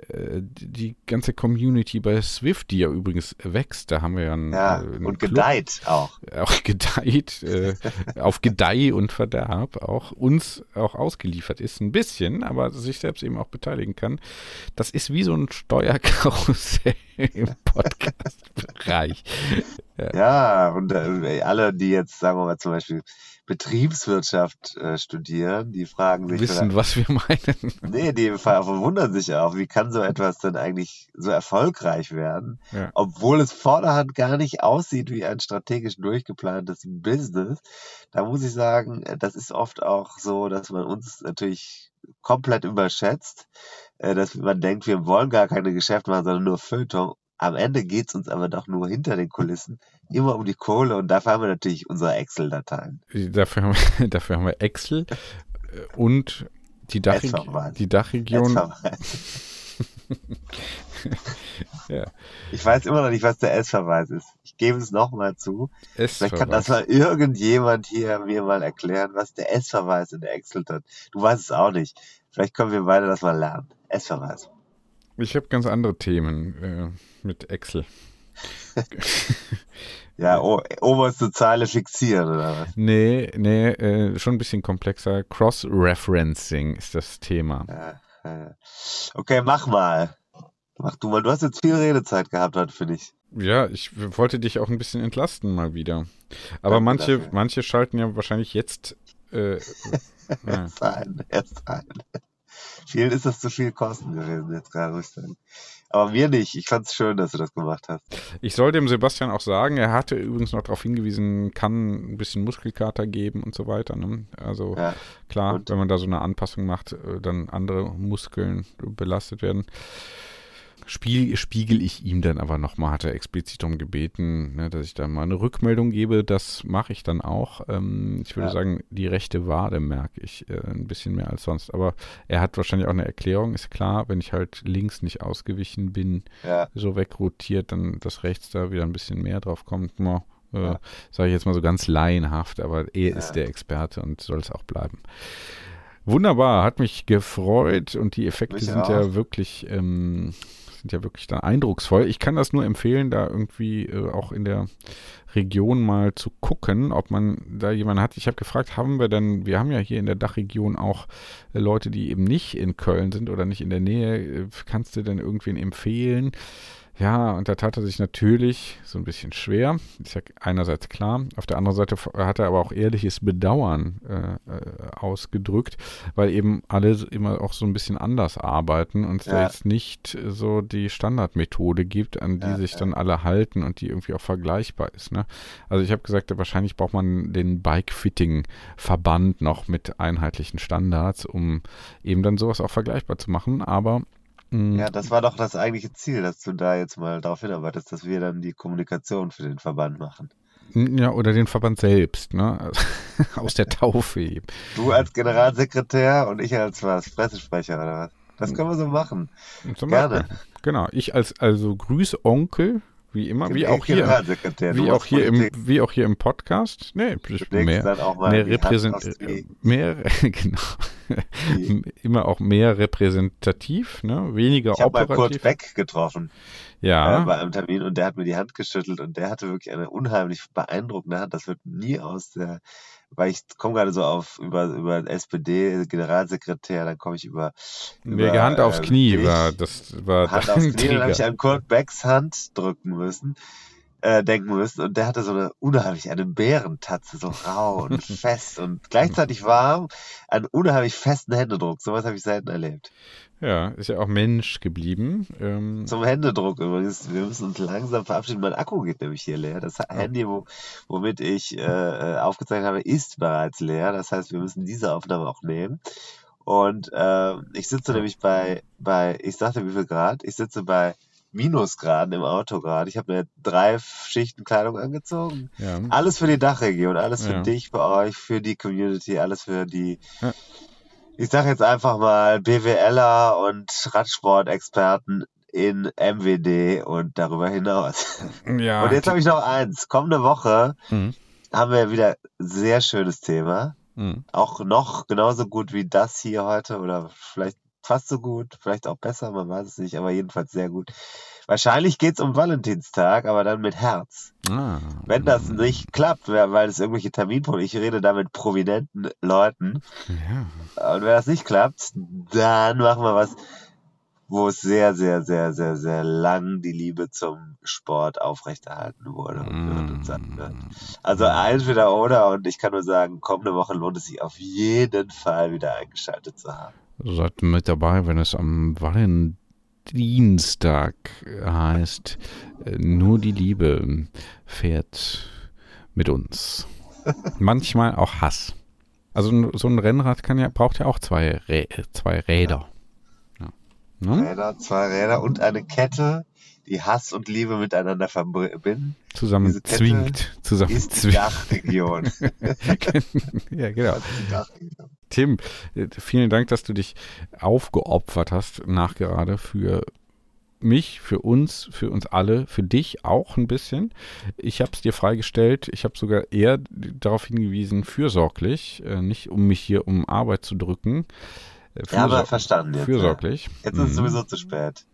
Speaker 1: die, die ganze Community bei Swift, die ja übrigens wächst, da haben wir ja einen,
Speaker 2: Ja,
Speaker 1: äh, einen
Speaker 2: und
Speaker 1: Club,
Speaker 2: gedeiht auch.
Speaker 1: auch gedeiht, äh, auf Gedeih und Verderb auch uns auch ausgeliefert ist, ein bisschen, aber sich selbst eben auch beteiligen kann. Das ist wie so ein Steuerkarussell im Podcast-Bereich.
Speaker 2: Ja, und äh, alle, die jetzt, sagen wir mal, zum Beispiel Betriebswirtschaft äh, studieren, die fragen sich,
Speaker 1: Wissen, was wir meinen.
Speaker 2: nee, die ver- verwundern sich auch, wie kann so etwas denn eigentlich so erfolgreich werden,
Speaker 1: Ja.
Speaker 2: obwohl es vorderhand gar nicht aussieht wie ein strategisch durchgeplantes Business. Da muss ich sagen, äh, das ist oft auch so, dass man uns natürlich komplett überschätzt, äh, dass man denkt, wir wollen gar keine Geschäfte machen, sondern nur Feuilleton. Am Ende geht's uns aber doch nur hinter den Kulissen immer um die Kohle und dafür haben wir natürlich unsere Excel-Dateien.
Speaker 1: Dafür haben wir, dafür haben wir Excel äh, und die, Dachre
Speaker 2: S-Verweis.
Speaker 1: die Dachregion. Ja,
Speaker 2: Ich weiß immer noch nicht, was der S-Verweis ist. Ich gebe es nochmal zu. Vielleicht kann das mal irgendjemand hier mir mal erklären, was der S-Verweis in der Excel hat. Du weißt es auch nicht. Vielleicht können wir beide das mal lernen. S-Verweis.
Speaker 1: Ich habe ganz andere Themen äh, mit Excel.
Speaker 2: Ja, oberste Zeile fixieren oder was?
Speaker 1: Nee, nee, äh, schon ein bisschen komplexer. Cross-Referencing ist das Thema.
Speaker 2: Okay, mach mal. Mach du mal. Du hast jetzt viel Redezeit gehabt heute, finde ich.
Speaker 1: Ja, ich wollte dich auch ein bisschen entlasten mal wieder. Aber
Speaker 2: Danke
Speaker 1: manche,
Speaker 2: dafür.
Speaker 1: manche schalten ja wahrscheinlich jetzt. Äh.
Speaker 2: Erst ein, erst ein. Vielen ist das zu viel Kosten gewesen jetzt gerade, muss ich sagen. Aber mir nicht. Ich fand es schön, dass du das gemacht hast.
Speaker 1: Ich soll dem Sebastian auch sagen, er hatte übrigens noch darauf hingewiesen, kann ein bisschen Muskelkater geben und so weiter. Ne? Also
Speaker 2: Ja.
Speaker 1: klar,
Speaker 2: Und?
Speaker 1: wenn man da so eine Anpassung macht, äh, dann andere Muskeln belastet werden. Spiel, spiegel ich ihm dann aber nochmal, hat er explizit darum gebeten, ne, dass ich da mal eine Rückmeldung gebe. Das mache ich dann auch. Ähm, ich würde
Speaker 2: Ja.
Speaker 1: sagen, die rechte Wade merke ich äh, ein bisschen mehr als sonst. Aber er hat wahrscheinlich auch eine Erklärung, ist klar, wenn ich halt links nicht ausgewichen bin,
Speaker 2: Ja.
Speaker 1: so wegrotiert, dann dass rechts da wieder ein bisschen mehr drauf kommt. Mo, äh,
Speaker 2: Ja.
Speaker 1: Sage ich jetzt mal so ganz laienhaft, aber er ist der Experte und soll es auch bleiben. Wunderbar, hat mich gefreut und die Effekte
Speaker 2: Mich
Speaker 1: sind
Speaker 2: auch.
Speaker 1: ja wirklich ähm, sind ja wirklich da eindrucksvoll. Ich kann das nur empfehlen, da irgendwie äh, auch in der Region mal zu gucken, ob man da jemanden hat. Ich habe gefragt, haben wir denn, wir haben ja hier in der Dachregion auch äh, Leute, die eben nicht in Köln sind oder nicht in der Nähe. Äh, Kannst du denn irgendwen empfehlen? Ja, und da tat er sich natürlich so ein bisschen schwer. Ist ja einerseits klar. Auf der anderen Seite hat er aber auch ehrliches Bedauern äh, äh, ausgedrückt, weil eben alle immer auch so ein bisschen anders arbeiten und es da
Speaker 2: Ja.
Speaker 1: jetzt nicht so die Standardmethode gibt, an die
Speaker 2: Ja,
Speaker 1: sich
Speaker 2: ja.
Speaker 1: dann alle halten und die irgendwie auch vergleichbar ist. Ne? Also ich habe gesagt, wahrscheinlich braucht man den Bike-Fitting-Verband noch mit einheitlichen Standards, um eben dann sowas auch vergleichbar zu machen. Aber
Speaker 2: Ja, das war doch das eigentliche Ziel, dass du da jetzt mal darauf hinarbeitest, dass wir dann die Kommunikation für den Verband machen.
Speaker 1: Ja, oder den Verband selbst, ne? Aus der Taufe eben.
Speaker 2: Du als Generalsekretär und ich als was, Pressesprecher oder was? Das können wir so machen.
Speaker 1: Zum
Speaker 2: Gerne.
Speaker 1: Beispiel. Genau, ich als also Grüßonkel, wie immer, wie auch hier. Wie auch, hier im, wie auch hier im Podcast. Nee, mehr, mehr, repräsent,
Speaker 2: Knie.
Speaker 1: mehr genau. immer auch mehr repräsentativ, ne? weniger
Speaker 2: Ich habe mal Kurt
Speaker 1: operativ.
Speaker 2: Beck getroffen äh,
Speaker 1: ja,
Speaker 2: bei einem Termin und der hat mir die Hand geschüttelt und der hatte wirklich eine unheimlich beeindruckende Hand. Das wird nie aus der, weil ich komme gerade so auf über über SPD Generalsekretär, dann komme ich über, über
Speaker 1: Hand aufs
Speaker 2: äh,
Speaker 1: Knie
Speaker 2: dich.
Speaker 1: war, das war
Speaker 2: Hand aufs Knie, dann habe ich an Kurt Becks Hand drücken müssen, äh, denken müssen. Und der hatte so eine unheimlich, eine Bärentatze, so rau und fest und gleichzeitig warm, einen unheimlich festen Händedruck. Sowas habe ich selten erlebt.
Speaker 1: Ja, ist ja auch Mensch geblieben. Ähm,
Speaker 2: Zum Händedruck übrigens. Wir müssen uns langsam verabschieden. Mein Akku geht nämlich hier leer. Das Handy, wo, womit ich äh, äh, aufgezeichnet habe, ist bereits leer. Das heißt, wir müssen diese Aufnahme auch nehmen. Und äh, ich sitze nämlich bei, bei, ich sagte wie viel Grad? Ich sitze bei Minusgraden im Auto gerade. Ich habe mir drei Schichten Kleidung angezogen.
Speaker 1: ja.
Speaker 2: Alles für die Dachregion, alles für
Speaker 1: Ja.
Speaker 2: dich, für euch, für die Community, alles für die,
Speaker 1: Ja.
Speaker 2: ich sag jetzt einfach mal BWLer und Radsportexperten in MWD und darüber hinaus. Und jetzt habe ich noch eins. Kommende Woche
Speaker 1: Mhm.
Speaker 2: haben wir wieder sehr schönes Thema.
Speaker 1: Mhm.
Speaker 2: Auch noch genauso gut wie das hier heute oder vielleicht fast so gut, vielleicht auch besser, man weiß es nicht, aber jedenfalls sehr gut. Wahrscheinlich geht's um Valentinstag, aber dann mit Herz.
Speaker 1: Ah.
Speaker 2: Wenn das nicht klappt, weil es irgendwelche Terminpunkte, ich rede da mit prominenten Leuten,
Speaker 1: Ja.
Speaker 2: und wenn das nicht klappt, dann machen wir was, wo es sehr, sehr, sehr, sehr, sehr lang die Liebe zum Sport aufrechterhalten wurde und wird und sein wird. Also entweder oder und ich kann nur sagen, kommende Woche lohnt es sich auf jeden Fall wieder eingeschaltet zu haben.
Speaker 1: Seid mit dabei, wenn es am Valentinstag heißt, nur die Liebe fährt mit uns. Manchmal auch Hass. Also so ein Rennrad kann ja, braucht ja auch zwei, Rä zwei Räder. Ja. Ne?
Speaker 2: Räder, zwei Räder und eine Kette, die Hass und Liebe miteinander verbinden,
Speaker 1: Zusammen zwingt. Zusammen
Speaker 2: ist die. Dachregion.
Speaker 1: ja, genau.
Speaker 2: Dachregion.
Speaker 1: Tim, äh, vielen Dank, dass du dich aufgeopfert hast, nachgerade für mich, für uns, für uns alle, für dich auch ein bisschen. Ich habe es dir freigestellt. Ich habe sogar eher darauf hingewiesen, fürsorglich, äh, nicht um mich hier um Arbeit zu drücken. Äh,
Speaker 2: Ja, aber
Speaker 1: fürsor-
Speaker 2: verstanden jetzt.
Speaker 1: Fürsorglich.
Speaker 2: Ja. Jetzt ist es
Speaker 1: Mhm.
Speaker 2: sowieso zu spät.